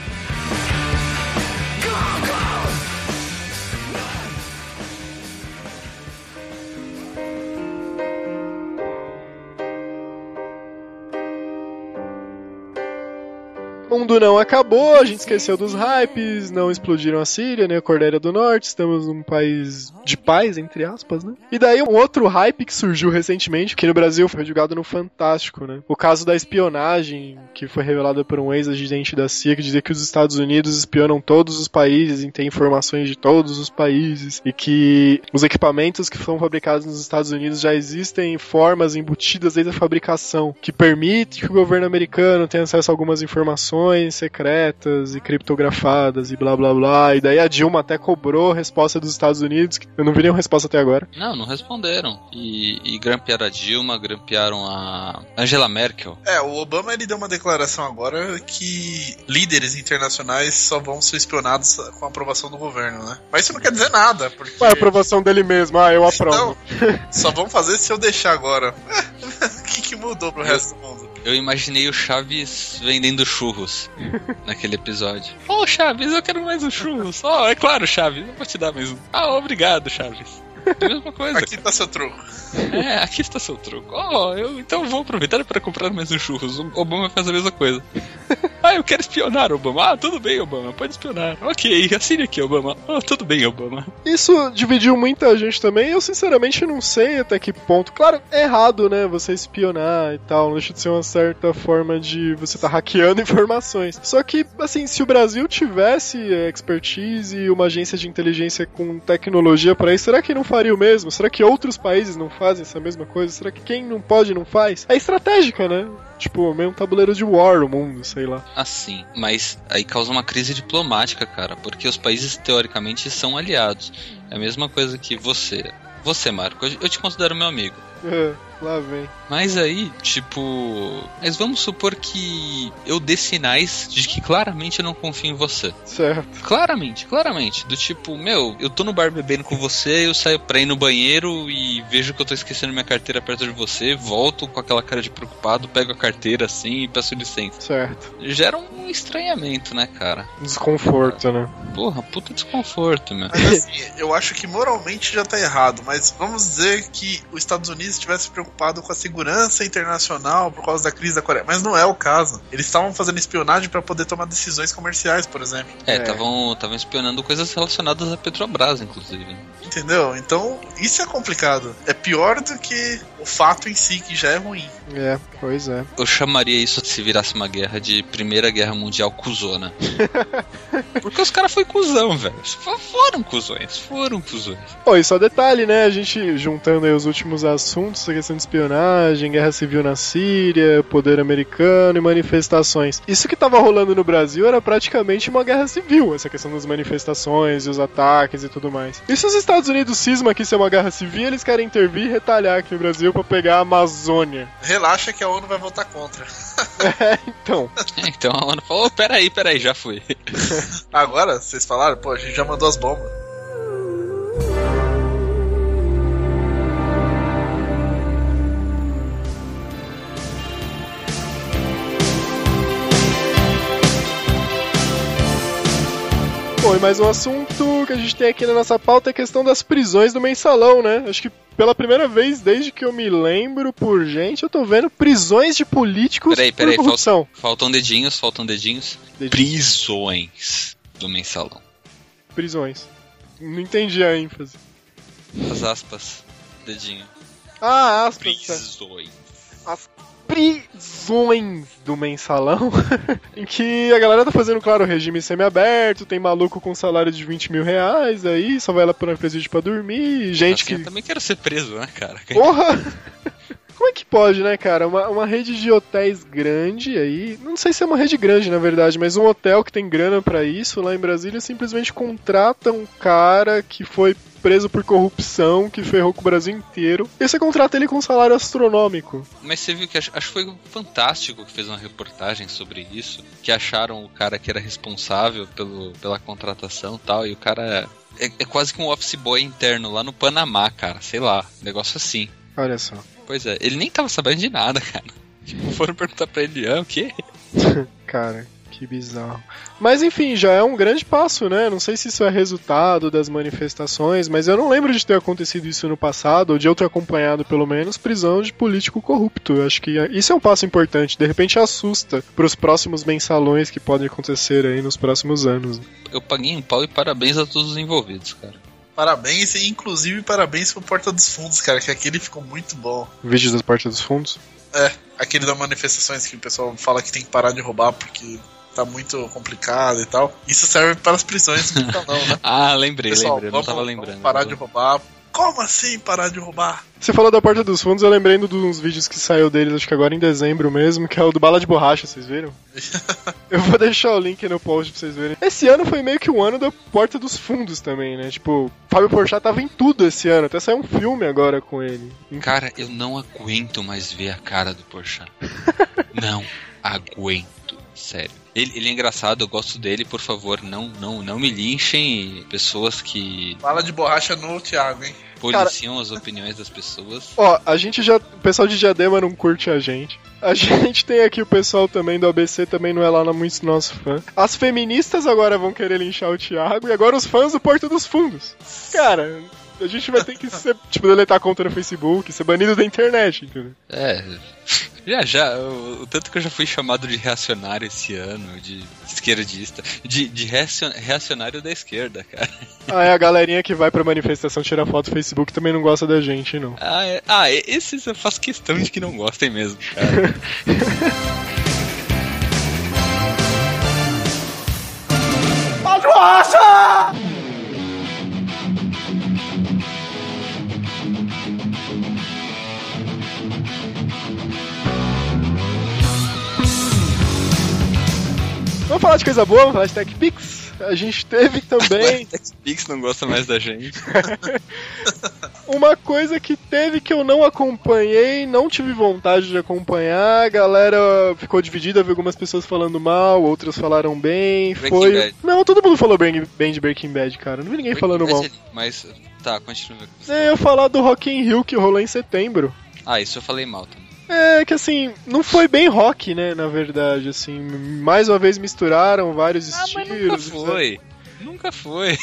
Mundo não acabou, a gente esqueceu dos hypes, não explodiram a Síria, nem a Coreia do Norte, estamos num país de paz, entre aspas, né? E daí um outro hype que surgiu recentemente, que no Brasil foi julgado no Fantástico, né? O caso da espionagem, que foi revelada por um ex-agente da CIA, que dizia que os Estados Unidos espionam todos os países e tem informações de todos os países, e que os equipamentos que são fabricados nos Estados Unidos já existem formas embutidas desde a fabricação, que permite que o governo americano tenha acesso a algumas informações secretas e criptografadas e blá blá blá. E daí a Dilma até cobrou resposta dos Estados Unidos, que eu não vi nenhuma resposta até agora. Não, não responderam. E, e grampearam a Dilma, grampearam a Angela Merkel. É, o Obama ele deu uma declaração agora que líderes internacionais só vão ser espionados com a aprovação do governo, né? Mas isso não quer dizer nada, porque. Ué, a aprovação dele mesmo, ah, eu aprovo. Então, só vão fazer se eu deixar agora. *laughs* O que, que mudou pro resto do mundo? Eu imaginei o Chaves vendendo churros *laughs* naquele episódio. Ô Chaves, eu quero mais um churros. Oh, é claro, Chaves, eu vou te dar mais um. Ah, obrigado, Chaves. É a mesma coisa. Aqui tá seu troco. É, aqui está seu troco. Oh, eu então vou aproveitar para comprar mais um churros. O Obama faz a mesma coisa. *laughs* Ah, eu quero espionar, Obama. Ah, tudo bem, Obama, pode espionar. Ok, assine aqui, Obama. Ah, tudo bem, Obama. Isso dividiu muita gente também. Eu sinceramente não sei até que ponto. Claro, é errado, né? Você espionar e tal. Deixa de ser uma certa forma de você tá hackeando *laughs* informações. Só que, assim, se o Brasil tivesse é, expertise e uma agência de inteligência com tecnologia para isso, será que não faria o mesmo? Será que outros países não fazem essa mesma coisa? Será que quem não pode não faz? É estratégica, né? Tipo, meio um tabuleiro de war o mundo, sei lá. Assim, mas aí causa uma crise diplomática, cara, porque os países teoricamente são aliados. É a mesma coisa que você. Você, Marco, eu te considero meu amigo. É, lá vem. Mas aí, tipo. Mas vamos supor que eu dê sinais de que claramente eu não confio em você. Certo. Claramente, claramente. Do tipo, meu, eu tô no bar bebendo com você, eu saio pra ir no banheiro e vejo que eu tô esquecendo minha carteira perto de você, volto com aquela cara de preocupado, pego a carteira assim e peço licença. Certo. Gera um estranhamento, né, cara? Desconforto, né? Porra, puta desconforto, meu. Mas assim, eu acho que moralmente já tá errado, mas vamos dizer que os Estados Unidos estivesse preocupado com a segurança internacional por causa da crise da Coreia. Mas não é o caso. Eles estavam fazendo espionagem para poder tomar decisões comerciais, por exemplo. É, É. estavam estavam espionando coisas relacionadas à Petrobras, inclusive. Entendeu? Então, isso é complicado. É pior do que o fato em si, que já é ruim. É, pois é. Eu chamaria isso, se virasse uma guerra, de Primeira Guerra Mundial cuzona. *laughs* Porque os caras foi cuzão, velho. Foram cuzões, foram cuzões. Pô, e só detalhe, né? A gente juntando aí os últimos assuntos, a questão de espionagem, guerra civil na Síria, poder americano e manifestações. Isso que tava rolando no Brasil era praticamente uma guerra civil, essa questão das manifestações e os ataques e tudo mais. E se os Estados Unidos cismam que isso é uma guerra civil, eles querem intervir e retalhar aqui no Brasil pra pegar a Amazônia. Relaxa que a ONU vai votar contra. *laughs* É, então. *laughs* Então a ONU falou: peraí, peraí, já fui. *laughs* Agora, vocês falaram, pô, a gente já mandou as bombas. Bom, e mais um assunto que a gente tem aqui na nossa pauta é a questão das prisões do mensalão, né? Acho que pela primeira vez desde que eu me lembro por gente, eu tô vendo prisões de políticos Peraí, peraí, por corrupção. Faltam dedinhos, faltam dedinhos. Dedinhos. Prisões do mensalão. Prisões. Não entendi a ênfase. As aspas, dedinho. Ah, aspas. tá. Prisões. As prisões do mensalão, *laughs* em que a galera tá fazendo, claro, regime semi-aberto, tem maluco com salário de 20 mil reais aí, só vai lá pro presídio pra dormir, gente Assim, eu que. também quero ser preso, né, cara? Porra! *laughs* Como é que pode, né, cara? Uma, uma rede de hotéis grande aí. Não sei se é uma rede grande, na verdade, mas um hotel que tem grana pra isso lá em Brasília simplesmente contrata um cara que foi preso por corrupção, que ferrou com o Brasil inteiro. E você contrata ele com um salário astronômico. Mas você viu que acho, acho que foi fantástico que fez uma reportagem sobre isso, que acharam o cara que era responsável pelo, pela contratação e tal, e o cara é, é quase que um office boy interno lá no Panamá, cara, sei lá, negócio assim. Olha só. Pois é, ele nem tava sabendo de nada, cara. Tipo, foram perguntar pra ele, ah, o quê? *laughs* Cara, que bizarro. Mas enfim, já é um grande passo, né? Não sei se isso é resultado das manifestações, mas eu não lembro de ter acontecido isso no passado, ou de eu ter acompanhado pelo menos prisão de político corrupto. Eu acho que isso é um passo importante. De repente assusta pros próximos mensalões que podem acontecer aí nos próximos anos. Eu paguei um pau e parabéns a todos os envolvidos, cara. Parabéns e inclusive parabéns pro Porta dos Fundos, cara, que aquele ficou muito bom. Vídeos das portas dos fundos. É, aquele das manifestações que o pessoal fala que tem que parar de roubar porque tá muito complicado e tal. Isso serve para as prisões do mensalão, né? *laughs* Ah, lembrei, Pessoal, lembrei, não vamos, tava vamos lembrando. parar de roubar Como assim parar de roubar? Você falou da Porta dos Fundos, eu lembrei de uns vídeos que saiu deles, acho que agora em dezembro mesmo, que é o do Bala de Borracha, vocês viram? *laughs* eu vou deixar o link no post pra vocês verem. Esse ano foi meio que o ano da Porta dos Fundos também, né? Tipo, Fábio Porchat tava em tudo esse ano, até saiu um filme agora com ele. Cara, eu não aguento mais ver a cara do Porchat. *laughs* não aguento, sério. Ele, ele, é engraçado, eu gosto dele, por favor, não não não me linchem pessoas que. Fala de borracha no Thiago, hein? Policiam Cara, as opiniões das pessoas. Ó, a gente já. O pessoal de Diadema não curte a gente. A *laughs* gente tem aqui o pessoal também do ABC, também não é lá muito nosso fã. As feministas agora vão querer linchar o Thiago e agora os fãs do Porto dos Fundos. Cara, a gente vai ter que ser, *laughs* tipo, deletar a conta no Facebook, ser banido da internet, entendeu? É. Já, já. O, o, tanto que eu já fui chamado de reacionário esse ano, de esquerdista, de, de reacionário da esquerda, cara. Ah, é a galerinha que vai pra manifestação tirar foto no Facebook também não gosta da gente, não. Ah, é, ah esses eu faço questão de que não gostem mesmo, cara. Vamos falar de coisa boa, vamos falar de TechPix. A gente teve *laughs* também. TechPix não gosta mais da gente. *laughs* Uma coisa que teve que eu não acompanhei, não tive vontade de acompanhar. A galera ficou dividida, vi algumas pessoas falando mal, outras falaram bem. Breaking foi. Bad. Não, todo mundo falou bem, bem de Breaking Bad, cara. Não vi ninguém Breaking falando Bad, mal. Mas, tá, continua. É, eu falar do Rock in Rio que rolou em setembro. Ah, isso eu falei mal também. É que assim, não foi bem rock, né, na verdade, assim, mais uma vez misturaram vários ah, estilos. Nunca foi. Nunca foi.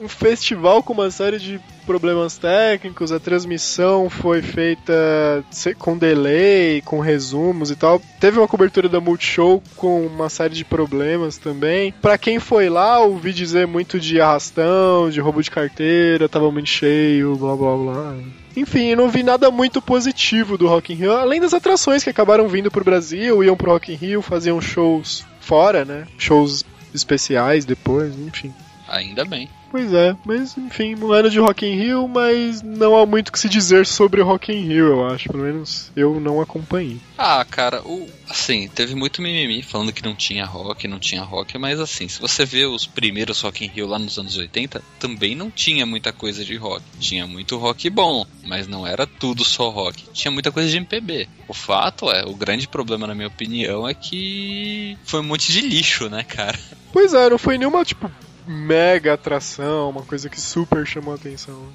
Um festival com uma série de problemas técnicos, a transmissão foi feita com delay, com resumos e tal. Teve uma cobertura da Multishow com uma série de problemas também. Para quem foi lá, ouvi dizer muito de arrastão, de roubo de carteira, tava muito cheio, blá blá blá. Enfim, não vi nada muito positivo do Rock in Rio, além das atrações que acabaram vindo pro Brasil, iam pro Rock in Rio, faziam shows fora, né? Shows especiais depois, enfim. Ainda bem. Pois é, mas enfim, um ano de Rock in Rio, mas não há muito o que se dizer sobre Rock in Rio, eu acho. Pelo menos eu não acompanhei. Ah, cara, o, assim, teve muito mimimi falando que não tinha rock, não tinha rock, mas assim, se você vê os primeiros Rock in Rio lá nos anos 80, também não tinha muita coisa de rock. Tinha muito rock bom, mas não era tudo só rock. Tinha muita coisa de MPB. O fato é, o grande problema, na minha opinião, é que foi um monte de lixo, né, cara? Pois é, não foi nenhuma, tipo, mega atração, uma coisa que super chamou a atenção.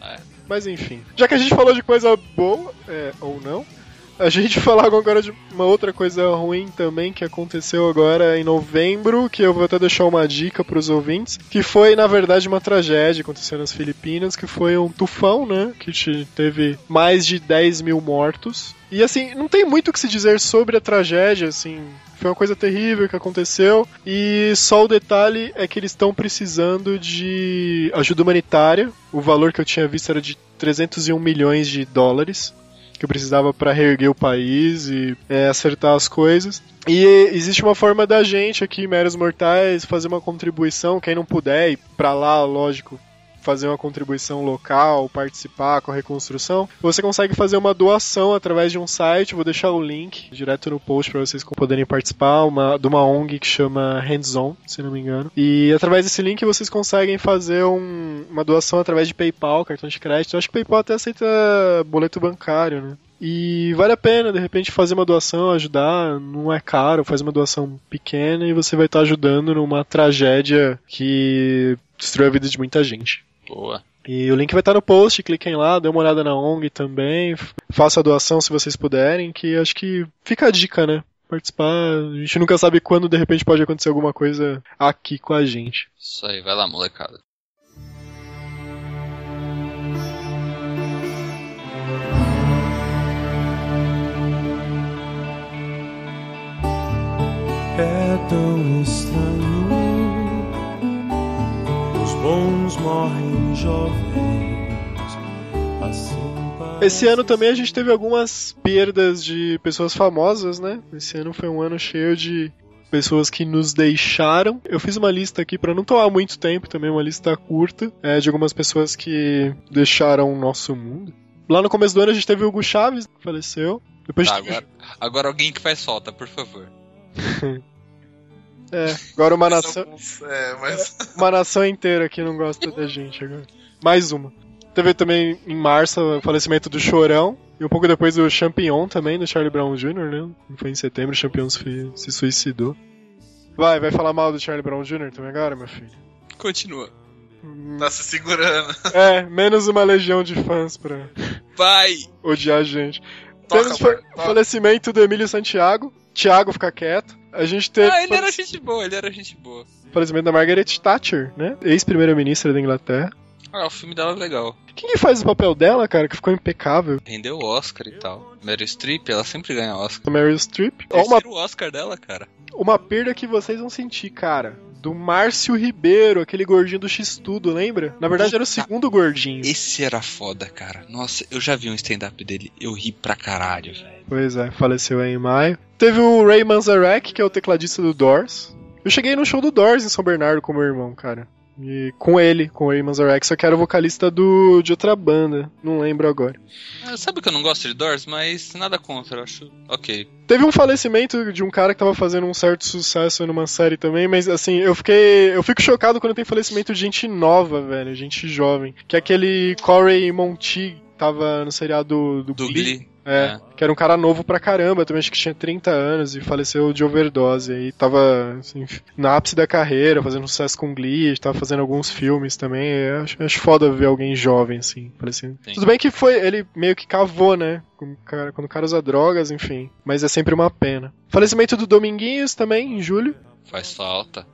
É. Mas enfim, já que a gente falou de coisa boa, é, ou não, a gente falar agora de uma outra coisa ruim também que aconteceu agora em novembro, que eu vou até deixar uma dica para os ouvintes, que foi na verdade uma tragédia aconteceu nas Filipinas, que foi um tufão, né, que teve mais de 10 mil mortos. E assim, não tem muito o que se dizer sobre a tragédia, assim, foi uma coisa terrível que aconteceu. E só o detalhe é que eles estão precisando de ajuda humanitária. O valor que eu tinha visto era de 301 milhões de dólares que precisava para reerguer o país e é, acertar as coisas. E existe uma forma da gente aqui, meros mortais, fazer uma contribuição. Quem não puder ir para lá, lógico, fazer uma contribuição local, participar com a reconstrução, você consegue fazer uma doação através de um site. Vou deixar o link direto no post para vocês poderem participar, uma, de uma ONG que chama Hands On, se não me engano. E através desse link vocês conseguem fazer um, uma doação através de PayPal, cartão de crédito. Eu acho que PayPal até aceita boleto bancário, né? E vale a pena, de repente, fazer uma doação, ajudar, não é caro, faz uma doação pequena e você vai estar ajudando numa tragédia que destruiu a vida de muita gente. Boa. E o link vai estar no post, cliquem lá, dê uma olhada na ONG também, faça a doação se vocês puderem, que acho que fica a dica, né? Participar, a gente nunca sabe quando de repente pode acontecer alguma coisa aqui com a gente. Isso aí, vai lá, molecada. É tão estranho bons morrem jovens. Assim Esse ano também a gente teve algumas perdas de pessoas famosas, né? Esse ano foi um ano cheio de pessoas que nos deixaram. Eu fiz uma lista aqui para não tomar muito tempo, também uma lista curta, é, de algumas pessoas que deixaram o nosso mundo. Lá no começo do ano a gente teve o Hugo Chaves, que faleceu. Depois Tá, a gente teve- agora, agora alguém que faz falta, por favor. *laughs* É, agora uma nação, alguns- É, mas. *laughs* uma nação inteira que não gosta da gente agora. Mais uma. Teve também em março o falecimento do Chorão. E um pouco depois o Champignon também, do Charlie Brown Jr., né? Foi em setembro, o Champignon se, se suicidou. Vai, vai falar mal do Charlie Brown Jr. também agora, meu filho? Continua. Tá se segurando. *laughs* É, menos uma legião de fãs pra Vai! odiar a gente. Toca, Temos fa- toca. falecimento do Emílio Santiago. Thiago fica quieto. A gente teve Ah, ele era gente boa, ele era gente boa. falecimento da Margaret Thatcher, né? Ex-primeira-ministra da Inglaterra. Ah, o filme dela é legal. Quem que faz o papel dela, cara, que ficou impecável? Rendeu o Oscar e tal. Meryl Streep, ela sempre ganha Oscar. Meryl Streep. Ó, uma, Terceiro Oscar dela, cara. uma perda que vocês vão sentir, cara. Do Márcio Ribeiro, aquele gordinho do X-Tudo, lembra? Na verdade era o segundo gordinho. Esse era foda, cara. Nossa, eu já vi um stand-up dele. Eu ri pra caralho, velho. Pois é, faleceu aí em maio. Teve o Ray Manzarek, que é o tecladista do Doors. Eu cheguei no show do Doors em São Bernardo com meu irmão, cara. E com ele, com o Ray Manzarek, só que era o vocalista do, de outra banda. Não lembro agora. Ah, Sabe que eu não gosto de Doors, mas nada contra, eu acho ok. Teve um falecimento de um cara que tava fazendo um certo sucesso numa série também, mas assim, eu fiquei. Eu fico chocado quando tem falecimento de gente nova, velho, gente jovem. Que é aquele Corey Monteith, tava no seriado do, Do Glee. Glee. É, que era um cara novo pra caramba, também acho que tinha 30 anos e faleceu de overdose. Aí tava assim, no ápice da carreira, fazendo sucesso com Glee, tava fazendo alguns filmes também. Acho, acho foda ver alguém jovem, assim, parecendo. Sim. Tudo bem que foi, ele meio que cavou, né? Quando o cara, quando o cara usa drogas, enfim. Mas é sempre uma pena. Falecimento do Dominguinhos também, em julho. Faz falta.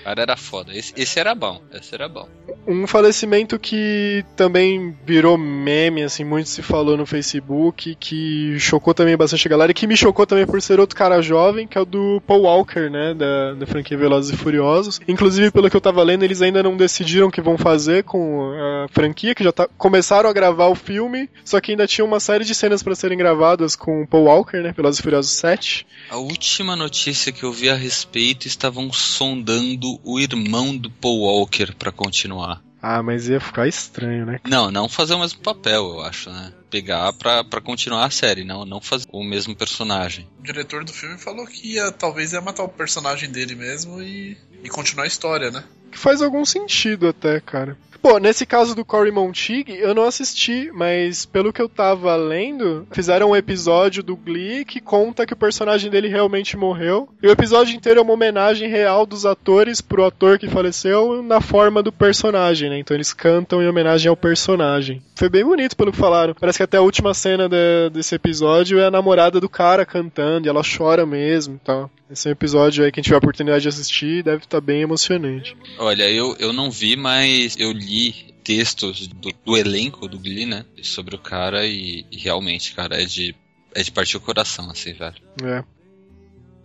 O cara era foda. Esse, esse era bom, esse era bom. Um falecimento que também virou meme, assim, muito se falou no Facebook, que chocou também bastante a galera, e que me chocou também por ser outro cara jovem, que é o do Paul Walker, né, da, da franquia Velozes e Furiosos. Inclusive, pelo que eu tava lendo, eles ainda não decidiram o que vão fazer com a franquia, que já tá, começaram a gravar o filme, só que ainda tinha uma série de cenas para serem gravadas com o Paul Walker, né, Velozes e Furiosos 7. A última notícia que eu vi a respeito estavam sondando o irmão do Paul Walker pra continuar. Ah, mas ia ficar estranho, né? Não, não fazer o mesmo papel, eu acho, né? Pegar pra, pra continuar a série, não, não fazer o mesmo personagem. O diretor do filme falou que ia, talvez ia matar o personagem dele mesmo e, e continuar a história, né? Que faz algum sentido até, cara. Pô, nesse caso do Cory Monteith, eu não assisti, mas pelo que eu tava lendo, fizeram um episódio do Glee que conta que o personagem dele realmente morreu. E o episódio inteiro é uma homenagem real dos atores pro ator que faleceu na forma do personagem, né? Então eles cantam em homenagem ao personagem. Foi bem bonito pelo que falaram. Parece que até a última cena de- desse episódio é a namorada do cara cantando e ela chora mesmo e tal. Esse é um episódio aí, quem tiver a oportunidade de assistir, deve estar bem emocionante. Olha, eu, eu não vi, mas eu li textos do, do elenco do Glee, né? Sobre o cara e, e realmente, cara, é de, é de partir o coração, assim, velho. É.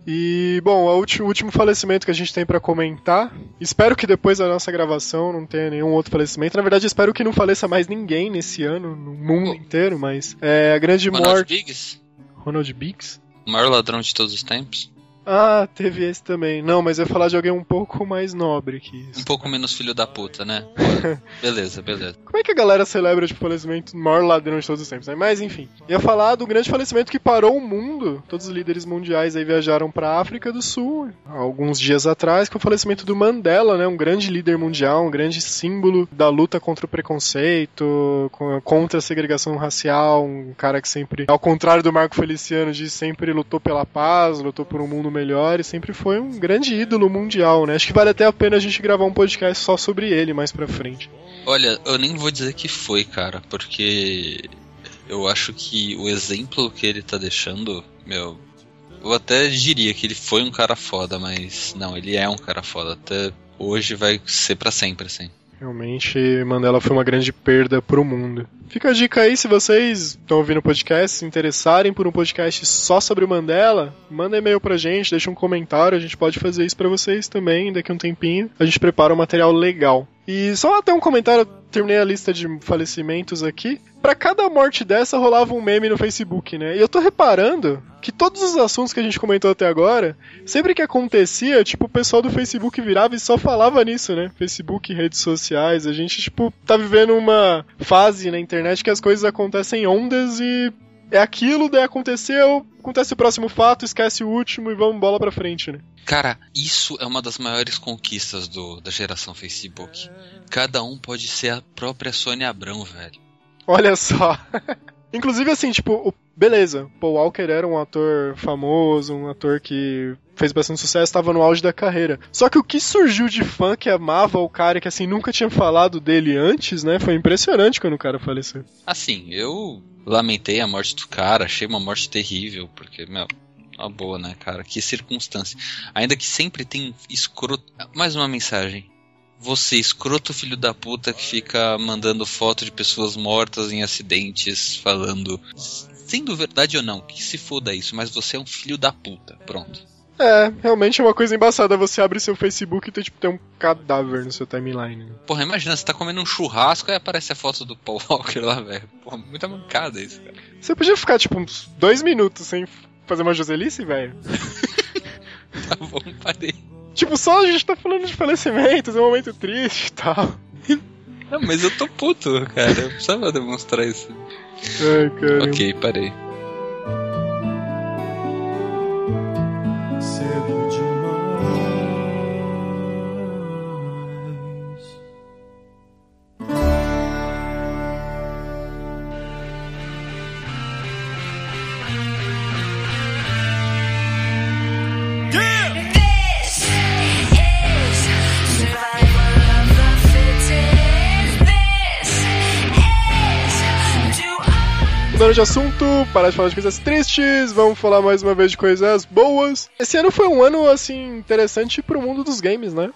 E, bom, o último, falecimento que a gente tem pra comentar. Espero que depois da nossa gravação não tenha nenhum outro falecimento. Na verdade, espero que não faleça mais ninguém nesse ano, no mundo Oh. inteiro, mas. É a grande Ronald morte. Biggs, Ronald Biggs? o maior ladrão de todos os tempos. Ah, teve esse também. Não, mas eu ia falar de alguém um pouco mais nobre que isso. Um pouco menos filho da puta, né? *laughs* beleza, beleza. Como é que a galera celebra tipo, o falecimento do maior ladrão de todos os tempos? né? Mas enfim, ia falar do grande falecimento que parou o mundo. Todos os líderes mundiais aí viajaram pra África do Sul há alguns dias atrás, que é o falecimento do Mandela, né? Um grande líder mundial, um grande símbolo da luta contra o preconceito, co- contra a segregação racial, um cara que sempre, ao contrário do Marco Feliciano, diz sempre lutou pela paz, lutou por um mundo melhor e sempre foi um grande ídolo mundial, né? Acho que vale até a pena a gente gravar um podcast só sobre ele mais pra frente. Olha, eu nem vou dizer que foi, cara, porque eu acho que o exemplo que ele tá deixando, meu. Eu até diria que ele foi um cara foda, mas não, ele é um cara foda. Até hoje vai ser pra sempre, assim. Realmente, Mandela foi uma grande perda pro mundo. Fica a dica aí, se vocês estão ouvindo o podcast, se interessarem por um podcast só sobre o Mandela, manda e-mail pra gente, deixa um comentário, a gente pode fazer isso pra vocês também, daqui a um tempinho. A gente prepara um material legal. E só até um comentário, terminei a lista de falecimentos aqui. Pra cada morte dessa rolava um meme no Facebook, né? E eu tô reparando que todos os assuntos que a gente comentou até agora, sempre que acontecia, tipo, o pessoal do Facebook virava e só falava nisso, né? Facebook, redes sociais, a gente, tipo, tá vivendo uma fase na internet que as coisas acontecem em ondas e é aquilo, daí aconteceu, acontece o próximo fato, esquece o último e vamos bola pra frente, né? Cara, isso é uma das maiores conquistas do, da geração Facebook. Cada um pode ser a própria Sônia Abrão, velho. Olha só. *laughs* Inclusive, assim, tipo, o- beleza, Paul Walker era um ator famoso, um ator que fez bastante sucesso, estava no auge da carreira. Só que o que surgiu de fã que amava o cara, que assim, nunca tinha falado dele antes, né? Foi impressionante quando o cara faleceu. Assim, eu lamentei a morte do cara, achei uma morte terrível, porque, meu, uma boa, né, cara? Que circunstância. Ainda que sempre tem escroto. Mais uma mensagem. Você, escroto filho da puta que fica mandando foto de pessoas mortas em acidentes, falando. Sendo verdade ou não, que se foda isso, mas você é um filho da puta. Pronto. É, realmente é uma coisa embaçada. Você abre seu Facebook e tem, tipo, tem um cadáver no seu timeline. né? Porra, imagina, você tá comendo um churrasco e aparece a foto do Paul *laughs* Walker lá, velho. Porra, muita mancada isso, cara. Você podia ficar, tipo, uns dois minutos sem fazer uma Joselice, velho? *laughs* Tá bom, parei. Tipo, só a gente tá falando de falecimentos, é um momento triste e tal. Não, mas eu tô puto, cara. Eu precisava demonstrar isso. Ai, cara. Ok, parei. Cedo Mudando de assunto, parar de falar de coisas tristes, vamos falar mais uma vez de coisas boas. Esse ano foi um ano, assim, interessante pro mundo dos games, né?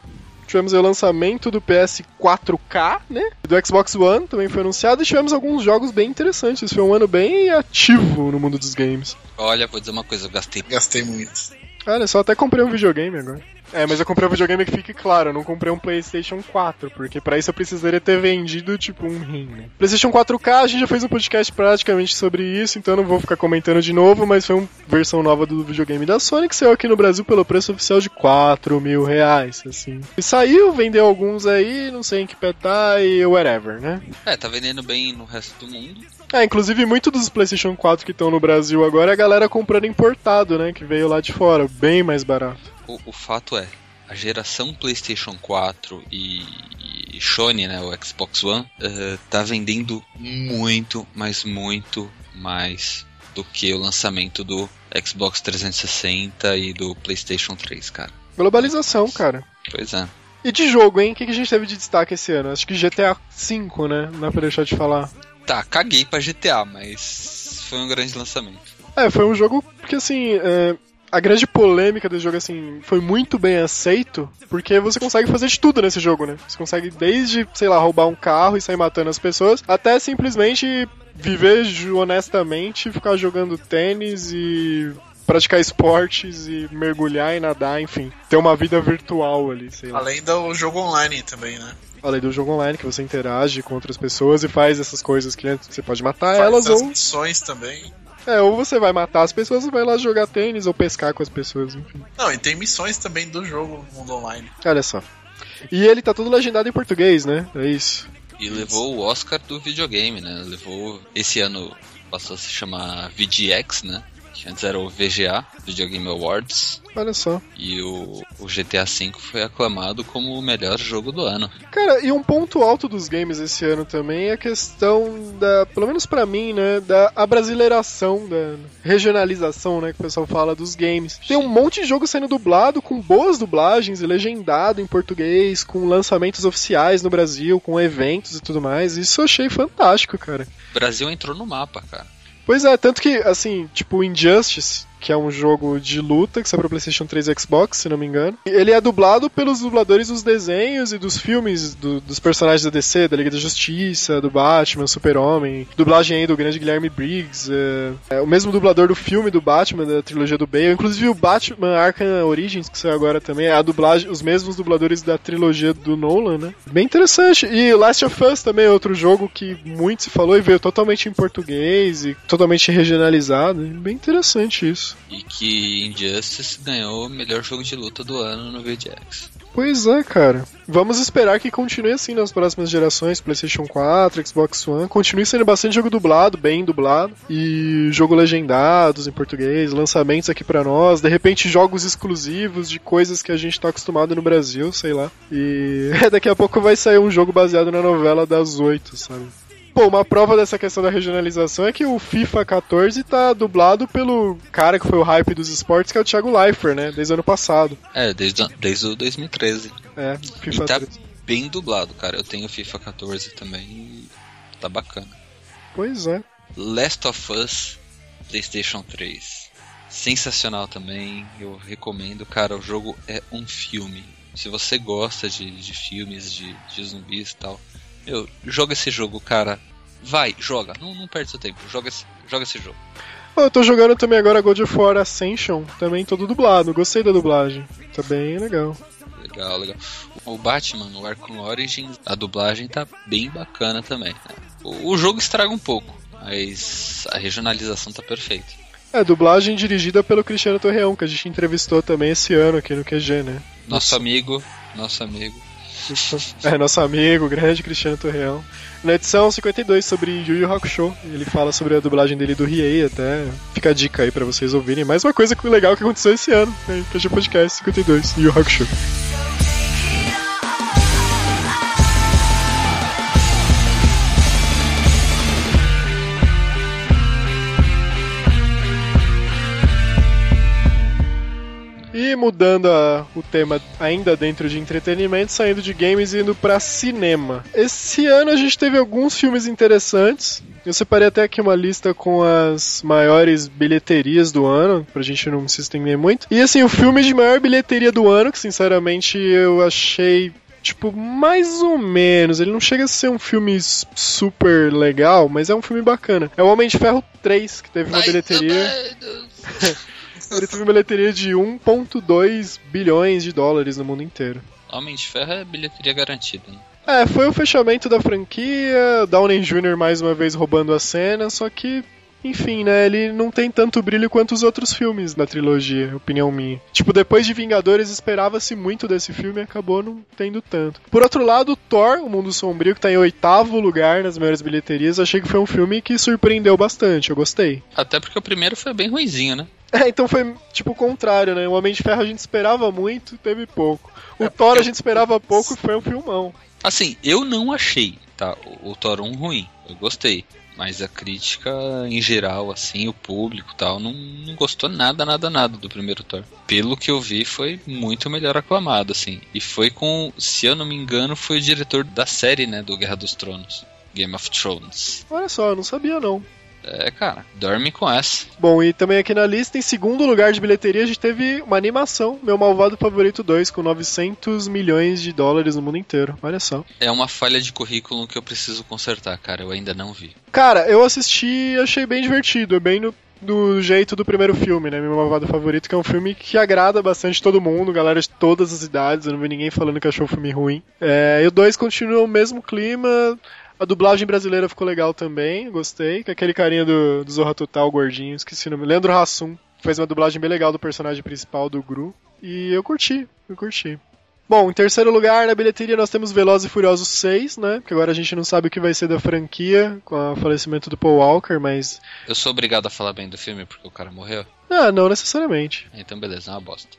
Tivemos o lançamento do PS4K, né? Do Xbox One também foi anunciado e tivemos alguns jogos bem interessantes. Foi um ano bem ativo no mundo dos games. Olha, vou dizer uma coisa, eu gastei. Gastei muito. Olha só, até comprei um videogame agora. É, mas eu comprei um videogame que fique claro, eu não comprei um PlayStation 4, porque pra isso eu precisaria ter vendido, tipo, um rim, né? PlayStation 4K, a gente já fez um podcast praticamente sobre isso, então eu não vou ficar comentando de novo, mas foi uma versão nova do videogame da Sony que saiu aqui no Brasil pelo preço oficial de 4 mil reais, assim. E saiu, vendeu alguns aí, não sei em que pé tá e whatever, né? É, tá vendendo bem no resto do mundo. É, inclusive muito dos PlayStation 4 que estão no Brasil agora é a galera comprando importado, né? Que veio lá de fora, bem mais barato. O, o fato é, a geração PlayStation 4 e, e Sony, né, o Xbox One, eh, tá vendendo muito, mas muito mais do que o lançamento do Xbox 360 e do PlayStation 3, cara. Globalização, cara. Pois é. E de jogo, hein? O que que a gente teve de destaque esse ano? Acho que GTA V, né? Não dá pra deixar de falar. Tá, caguei pra GTA, mas foi um grande lançamento. É, foi um jogo que, assim, é, a grande polêmica desse jogo, assim, foi muito bem aceito, porque você consegue fazer de tudo nesse jogo, né? Você consegue desde, sei lá, roubar um carro e sair matando as pessoas, até simplesmente viver honestamente, ficar jogando tênis e praticar esportes e mergulhar e nadar, enfim. Ter uma vida virtual ali, sei lá. Além do jogo online também, né? Além do jogo online, que você interage com outras pessoas e faz essas coisas que né, você pode matar Faz elas as ou missões também. É, ou você vai matar as pessoas ou vai lá jogar tênis ou pescar com as pessoas, enfim. Não, e tem missões também do jogo no mundo online. Olha só. E ele tá tudo legendado em português, né? É isso. E levou o Oscar do videogame, né? Levou. Esse ano passou a se chamar VGX, né? Que antes era o VGA, Video Game Awards. Olha só. E o, o GTA V foi aclamado como o melhor jogo do ano. Cara, e um ponto alto dos games esse ano também é a questão da, pelo menos pra mim, né, da abrasileiração, da regionalização, né, que o pessoal fala dos games. Tem um monte de jogo sendo dublado com boas dublagens e legendado em português, com lançamentos oficiais no Brasil, com eventos e tudo mais. Isso eu achei fantástico, cara. O Brasil entrou no mapa, cara. Pois é, tanto que, assim, tipo, o Injustice, que é um jogo de luta que saiu pra PlayStation 3 e Xbox, se não me engano. Ele é dublado pelos dubladores dos desenhos e dos filmes do- dos personagens da DC, da Liga da Justiça, do Batman, Super-Homem. Dublagem aí do grande Guilherme Briggs. É, é o mesmo dublador do filme do Batman, da trilogia do Bale. Inclusive o Batman Arkham Origins, que saiu agora também, é a dublagem, os mesmos dubladores da trilogia do Nolan, né? Bem interessante. E Last of Us também é outro jogo que muito se falou e veio totalmente em português e totalmente regionalizado. Bem interessante isso. E que Injustice ganhou o melhor jogo de luta do ano no VGX. Pois é, cara. Vamos esperar que continue assim nas próximas gerações, PlayStation 4, Xbox One. Continue sendo bastante jogo dublado, bem dublado. E jogo legendados em português, lançamentos aqui pra nós. De repente, jogos exclusivos de coisas que a gente tá acostumado no Brasil, sei lá. E *laughs* daqui a pouco vai sair um jogo baseado na novela das oito, sabe? Pô, uma prova dessa questão da regionalização é que o FIFA 14 tá dublado pelo cara que foi o hype dos esportes, que é o Thiago Leifert, né? Desde o ano passado. É, desde, desde o 2013. É, FIFA E tá 13. bem dublado, cara. Eu tenho FIFA 14 também e tá bacana. Pois é. Last of Us, PlayStation 3. Sensacional também, eu recomendo. Cara, o jogo é um filme. Se você gosta de, de filmes de, de zumbis e tal, meu, joga esse jogo, cara. Vai, joga. Não, não perde seu tempo. Joga esse, joga esse jogo. Eu tô jogando também agora God of War Ascension, também todo dublado. Gostei da dublagem. Tá bem legal. Legal, legal. O Batman, o Arkham Origins, a dublagem tá bem bacana também. O, o jogo estraga um pouco, mas a regionalização tá perfeita. É, dublagem dirigida pelo Cristiano Torreão, que a gente entrevistou também esse ano aqui no QG, né? Nosso amigo, nosso amigo. É, nosso amigo, grande Cristiano Torreão. Na edição 52 sobre Yu Yu Hakusho, ele fala sobre a dublagem dele do Riei, até fica a dica aí pra vocês ouvirem. Mais uma coisa legal que aconteceu esse ano, né? QG Podcast 52, Yu Yu Hakusho. E mudando a- o tema ainda dentro de entretenimento, saindo de games e indo pra cinema. Esse ano a gente teve alguns filmes interessantes. Eu separei até aqui uma lista com as maiores bilheterias do ano, pra gente não se estender muito. E assim, o filme de maior bilheteria do ano, que sinceramente eu achei tipo, mais ou menos. Ele não chega a ser um filme super legal, mas é um filme bacana. É o Homem de Ferro 3, que teve uma bilheteria. *laughs* Ele teve uma bilheteria de 1,2 bilhões de dólares no mundo inteiro. Homem de Ferro é bilheteria garantida. Né? É, foi o fechamento da franquia, Downey Jr. mais uma vez roubando a cena, só que, enfim, né, ele não tem tanto brilho quanto os outros filmes da trilogia, opinião minha. Tipo, depois de Vingadores esperava-se muito desse filme e acabou não tendo tanto. Por outro lado, Thor, O Mundo Sombrio, que tá em oitavo lugar nas maiores bilheterias, achei que foi um filme que surpreendeu bastante, eu gostei. Até porque o primeiro foi bem ruizinho, né? É, então foi tipo o contrário, né? O Homem de Ferro a gente esperava muito, teve pouco. O Thor a gente esperava pouco e foi um filmão. Assim, eu não achei, tá? O, o Thor 1 ruim. Eu gostei. Mas a crítica em geral, assim, o público e tal, não, não gostou nada, nada, nada do primeiro Thor. Pelo que eu vi, foi muito melhor aclamado, assim. E foi com, se eu não me engano, foi o diretor da série, né, do Guerra dos Tronos. Game of Thrones. Olha só, eu não sabia não. É, cara, dorme com essa. Bom, e também aqui na lista, em segundo lugar de bilheteria, a gente teve uma animação, Meu Malvado Favorito 2, com 900 milhões de dólares no mundo inteiro. Olha só. É uma falha de currículo que eu preciso consertar, cara. Eu ainda não vi. Cara, eu assisti e achei bem divertido, é bem no, do jeito do primeiro filme, né? Meu Malvado Favorito, que é um filme que agrada bastante todo mundo, galera de todas as idades, eu não vi ninguém falando que achou o filme ruim. É, e o 2 continua o mesmo clima, a dublagem brasileira ficou legal também, gostei, com aquele carinha do, do Zorra Total, gordinho, esqueci o nome, Leandro Hassum, fez uma dublagem bem legal do personagem principal do Gru, e eu curti, eu curti. Bom, em terceiro lugar, na bilheteria nós temos Velozes e Furiosos 6, né? Porque agora a gente não sabe o que vai ser da franquia com o falecimento do Paul Walker, mas. Eu sou obrigado a falar bem do filme porque o cara morreu? Ah, não necessariamente. Então beleza, é uma bosta.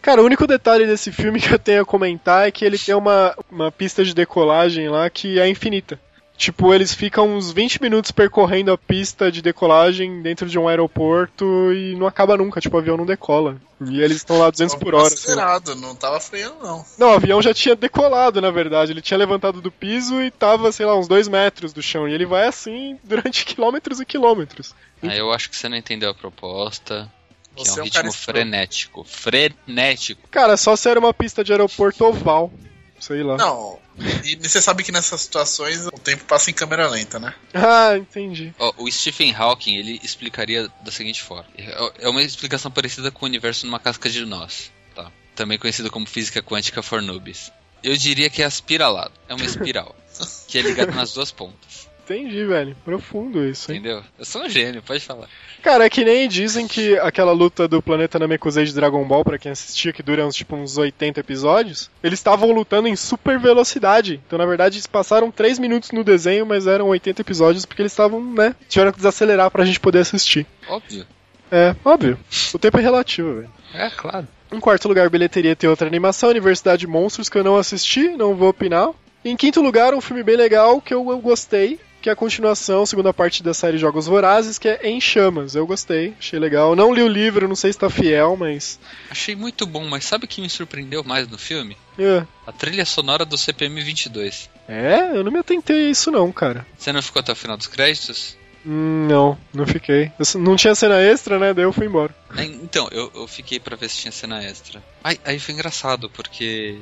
Cara, o único detalhe desse filme que eu tenho a comentar é que ele tem uma, uma pista de decolagem lá que é infinita. Tipo, eles ficam uns 20 minutos percorrendo a pista de decolagem dentro de um aeroporto e não acaba nunca, tipo, o avião não decola. E eles estão lá 200 por hora. Acelerado, não tava freando, não. Não, o avião já tinha decolado, na verdade. Ele tinha levantado do piso e tava, sei lá, uns 2 metros do chão. E ele vai assim durante *laughs* quilômetros e quilômetros. Aí eu acho que você não entendeu a proposta. Que Você é é um um cara ritmo frenético. Frenético. Cara, só se era uma pista de aeroporto oval. Sei lá. Não, e você sabe que nessas situações o tempo passa em câmera lenta, né? *laughs* Ah, entendi. Ó, o Stephen Hawking, ele explicaria da seguinte forma. É é uma explicação parecida com o universo numa casca de nós, tá? Também conhecido como física quântica for noobs. Eu diria que é aspiralado. É uma espiral. *laughs* que é ligada nas duas pontas. Entendi, velho. Profundo isso, hein? Entendeu? Eu sou um gênio, pode falar. Cara, é que nem dizem que aquela luta do planeta Namekusei de Dragon Ball, pra quem assistia, que dura uns, tipo, uns 80 episódios, eles estavam lutando em super velocidade. Então, na verdade, eles passaram 3 minutos no desenho, mas eram 80 episódios porque eles estavam, né? Tiveram que desacelerar pra gente poder assistir. Óbvio. É, óbvio. O tempo é relativo, velho. É, claro. Em quarto lugar, bilheteria tem outra animação, Universidade de Monstros, que eu não assisti, não vou opinar. Em quinto lugar, um filme bem legal que eu, eu gostei, que é a continuação, segunda parte da série Jogos Vorazes, que é Em Chamas. Eu gostei, achei legal. Não li o livro, não sei se tá fiel, mas. Achei muito bom, mas sabe o que me surpreendeu mais no filme? É, A trilha sonora do CPM 22. É, eu não me atentei a isso não, cara. Você não ficou até o final dos créditos? Hum, não, não fiquei. Eu não tinha cena extra, né? Daí eu fui embora. É, Então, eu, eu fiquei pra ver se tinha cena extra. Aí, aí foi engraçado, porque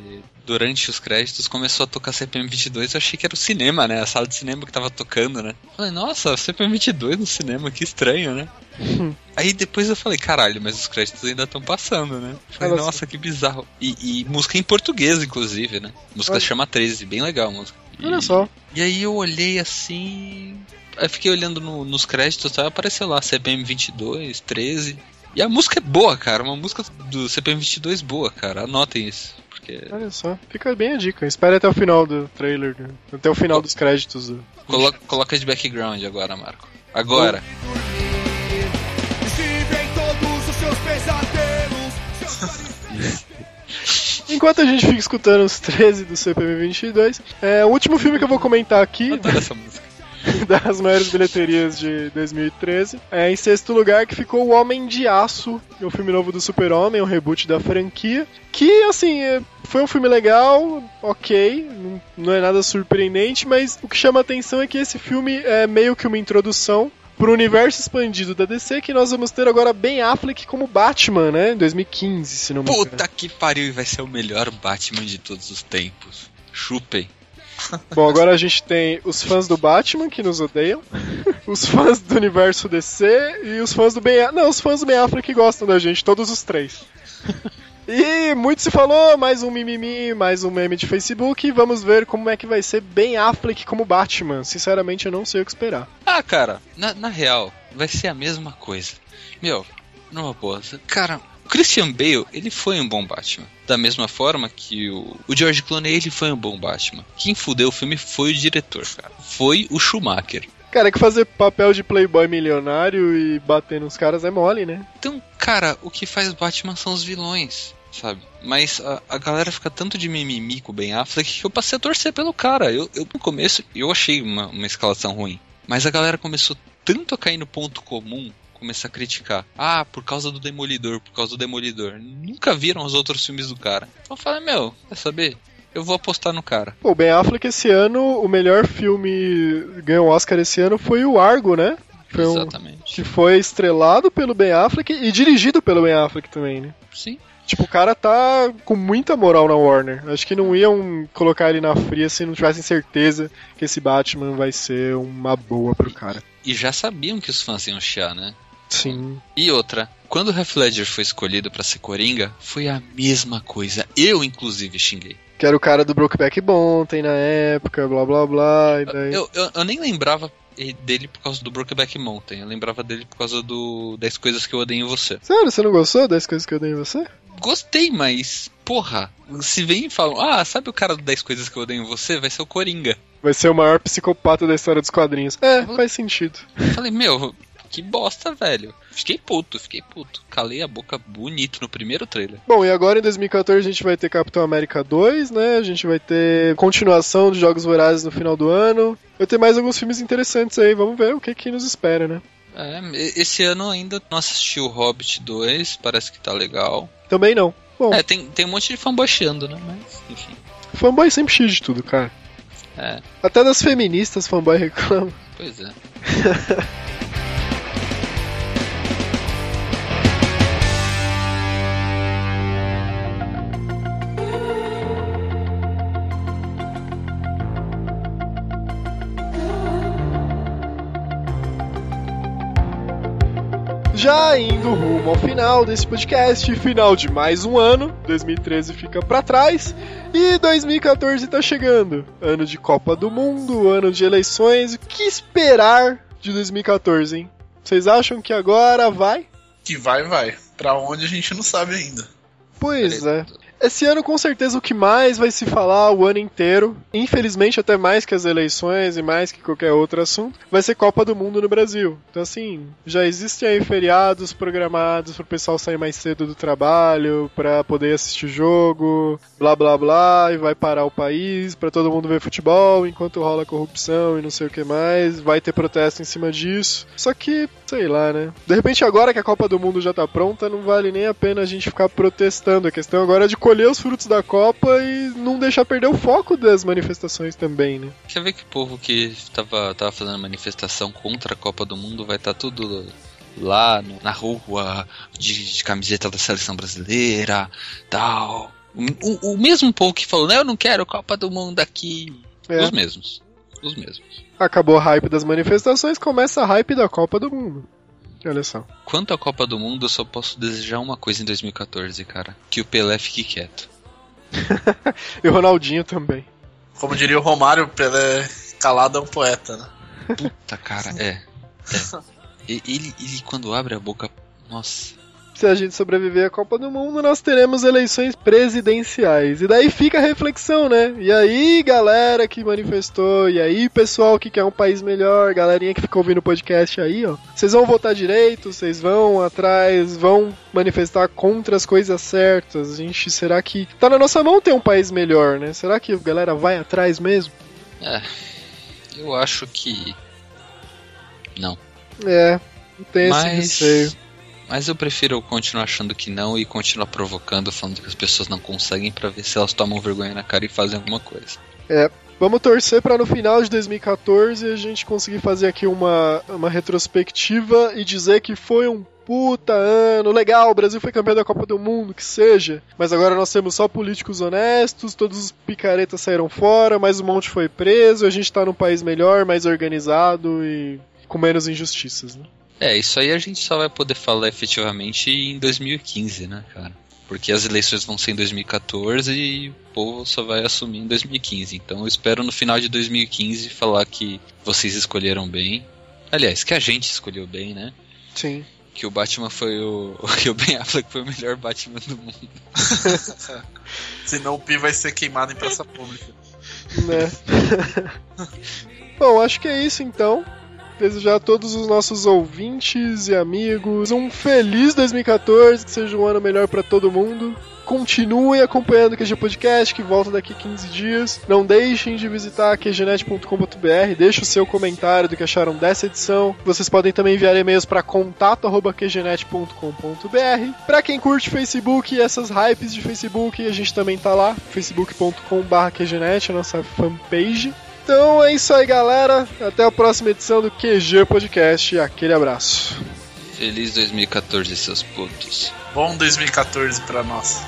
durante os créditos começou a tocar CPM 22 eu achei que era o cinema, né? A sala de cinema que tava tocando, né? Falei, nossa, CPM 22 no cinema, que estranho, né? *laughs* aí depois eu falei, caralho, mas os créditos ainda estão passando, né? Falei, nossa, que bizarro. E, e música em português, inclusive, né? Música Olha. chama 13, bem legal a música. E- Olha só. E aí eu olhei assim. Aí fiquei olhando no- nos créditos, tá? apareceu lá CPM 22, 13. E a música é boa, cara. Uma música do CPM 22 boa, cara. Anotem isso. Porque. Olha só. Fica bem a dica. Espere até o final do trailer, né? até o final dos créditos. do- Coloca, coloca de background agora, Marco. Agora. *laughs* Enquanto a gente fica escutando os 13 do CPM 22, é, o último filme que eu vou comentar aqui, Adoro essa música. *laughs* das maiores bilheterias de 2013, é em sexto lugar que ficou O Homem de Aço, o filme novo do Super-Homem, um reboot da franquia, que, assim, é, foi um filme legal, ok, não- é nada surpreendente, mas o que chama a atenção é que esse filme é meio que uma introdução pro universo expandido da DC, que nós vamos ter agora Ben Affleck como Batman, né, em 2015, se não me engano. Puta que pariu, e vai ser o melhor Batman de todos os tempos. Chupem. Bom, agora a gente tem os fãs do Batman que nos odeiam, os fãs do universo DC e os fãs do Ben. Não, os fãs do Ben Affleck que gostam da gente, todos os três. E muito se falou, mais um mimimi, mais um meme de Facebook, vamos ver como é que vai ser Ben Affleck como Batman. Sinceramente, eu não sei o que esperar. Ah, cara, na, na real, vai ser a mesma coisa. Meu, numa boa. Cara, Christian Bale, ele foi um bom Batman. Da mesma forma que o, o George Clooney, ele foi um bom Batman. Quem fudeu o filme foi o diretor, cara. Foi o Schumacher. Cara, é que fazer papel de playboy milionário e bater nos caras é mole, né? Então, cara, o que faz Batman são os vilões, sabe? Mas a, a galera fica tanto de mimimi com o Ben Affleck que eu passei a torcer pelo cara. Eu, eu no começo, eu achei uma, uma escalação ruim. Mas a galera começou tanto a cair no ponto comum, começar a criticar. Ah, por causa do Demolidor, por causa do Demolidor. Nunca viram os outros filmes do cara. Então eu falei, meu, quer saber? Eu vou apostar no cara. O Ben Affleck esse ano, o melhor filme ganhou o Oscar esse ano foi o Argo, né? Foi um, Exatamente. que foi estrelado pelo Ben Affleck e dirigido pelo Ben Affleck também, né? Sim. Tipo, o cara tá com muita moral na Warner. Acho que não iam colocar ele na fria se não tivessem certeza que esse Batman vai ser uma boa pro cara. E já sabiam que os fãs iam chiar, né? Sim. E outra, quando o Heath Ledger foi escolhido pra ser Coringa, foi a mesma coisa. Eu, inclusive, xinguei. Que era o cara do Brokeback Mountain na época, blá blá blá. E daí... Eu, eu, eu nem lembrava dele por causa do Brokeback Mountain. Eu lembrava dele por causa do 10 Coisas que eu odeio em você. Sério, você não gostou das coisas que eu dei em você? Gostei, mas, porra, se vem e falam, ah, sabe o cara do 10 Coisas que eu odeio em você? Vai ser o Coringa. Vai ser o maior psicopata da história dos quadrinhos. É, faz sentido. Eu falei, meu, que bosta, velho. Fiquei puto, fiquei puto. Calei a boca bonito no primeiro trailer. Bom, e agora em 2014 a gente vai ter Capitão América 2, né? A gente vai ter continuação de Jogos Vorazes no final do ano. Vai ter mais alguns filmes interessantes aí, vamos ver o que que nos espera, né? É, esse ano ainda não assisti o Hobbit 2, parece que tá legal. Também não. Bom, É, tem, tem um monte de fanboy chiando, né? Mas, enfim. fanboy sempre xinga de tudo, cara. É, Até das feministas fanboy reclama. pois é. *laughs* Já indo rumo ao final desse podcast, final de mais um ano, 2013 fica pra trás e 2014 tá chegando. Ano de Copa do Mundo, ano de eleições, o que esperar de 2014, hein? Vocês acham que agora vai? Que vai, vai. Pra onde a gente não sabe ainda. Pois é. Esse ano, com certeza, o que mais vai se falar o ano inteiro, infelizmente até mais que as eleições e mais que qualquer outro assunto, vai ser Copa do Mundo no Brasil. Então, assim, já existem aí feriados programados pro pessoal sair mais cedo do trabalho, pra poder assistir jogo, blá blá blá, e vai parar o país pra todo mundo ver futebol enquanto rola corrupção e não sei o que mais. Vai ter protesto em cima disso. Só que, sei lá, né? De repente, agora que a Copa do Mundo já tá pronta, não vale nem a pena a gente ficar protestando. A questão agora é de colher os frutos da Copa e não deixar perder o foco das manifestações também, né? Quer ver que o povo que tava, tava fazendo manifestação contra a Copa do Mundo vai estar tudo lá no- na rua de, de camiseta da seleção brasileira, tal. O, o- mesmo povo que falou, não, eu não quero Copa do Mundo aqui. É. Os mesmos. Os mesmos. Acabou a hype das manifestações, começa a hype da Copa do Mundo. Olha só. Quanto à Copa do Mundo, eu só posso desejar uma coisa em 2014, cara. Que o Pelé fique quieto. *laughs* E o Ronaldinho também. Como diria o Romário, Pelé calado é um poeta, né? Puta, cara, é. é. E- Ele, ele, quando abre a boca. Nossa. Se a gente sobreviver à Copa do Mundo, nós teremos eleições presidenciais. E daí fica a reflexão, né? E aí, galera que manifestou, e aí, pessoal que quer um país melhor, galerinha que ficou ouvindo o podcast aí, ó. Vocês vão votar direito, vocês vão atrás, vão manifestar contra as coisas certas. A gente, será que tá na nossa mão ter um país melhor, né? Será que a galera vai atrás mesmo? É. Eu acho que. Não. É, não tem esse Mas. receio. Mas eu prefiro continuar achando que não e continuar provocando, falando que as pessoas não conseguem pra ver se elas tomam vergonha na cara e fazem alguma coisa. Vamos torcer para no final de 2014 a gente conseguir fazer aqui uma, uma retrospectiva e dizer que foi um puta ano, legal, o Brasil foi campeão da Copa do Mundo, que seja. Mas agora nós temos só políticos honestos, todos os picaretas saíram fora, mais um monte foi preso, a gente tá num país melhor, mais organizado e com menos injustiças, né? É, isso aí a gente só vai poder falar efetivamente em 2015, né, cara? Porque as eleições vão ser em 2014 e o povo só vai assumir em 2015. Então eu espero no final de 2015 falar que vocês escolheram bem. Aliás, que a gente escolheu bem, né? Sim. Que o Batman foi o. *laughs* Que o Ben Affleck foi o melhor Batman do mundo. *laughs* Senão o Pi vai ser queimado em praça pública. né? *laughs* Bom, acho que é isso então. Desejar a todos os nossos ouvintes e amigos um feliz 2014, que seja um ano melhor pra todo mundo. Continuem acompanhando o QG Podcast, que volta daqui 15 dias. Não deixem de visitar qgnet.com.br, deixe o seu comentário do que acharam dessa edição. Vocês podem também enviar e-mails para contato@qgnet.com.br. Para quem curte Facebook e essas hypes de Facebook, a gente também tá lá, facebook.com/qgnet, a nossa fanpage. Então é isso aí, galera. Até a próxima edição do QG Podcast. Aquele abraço. Feliz 2014, seus putos. Bom 2014 para nós.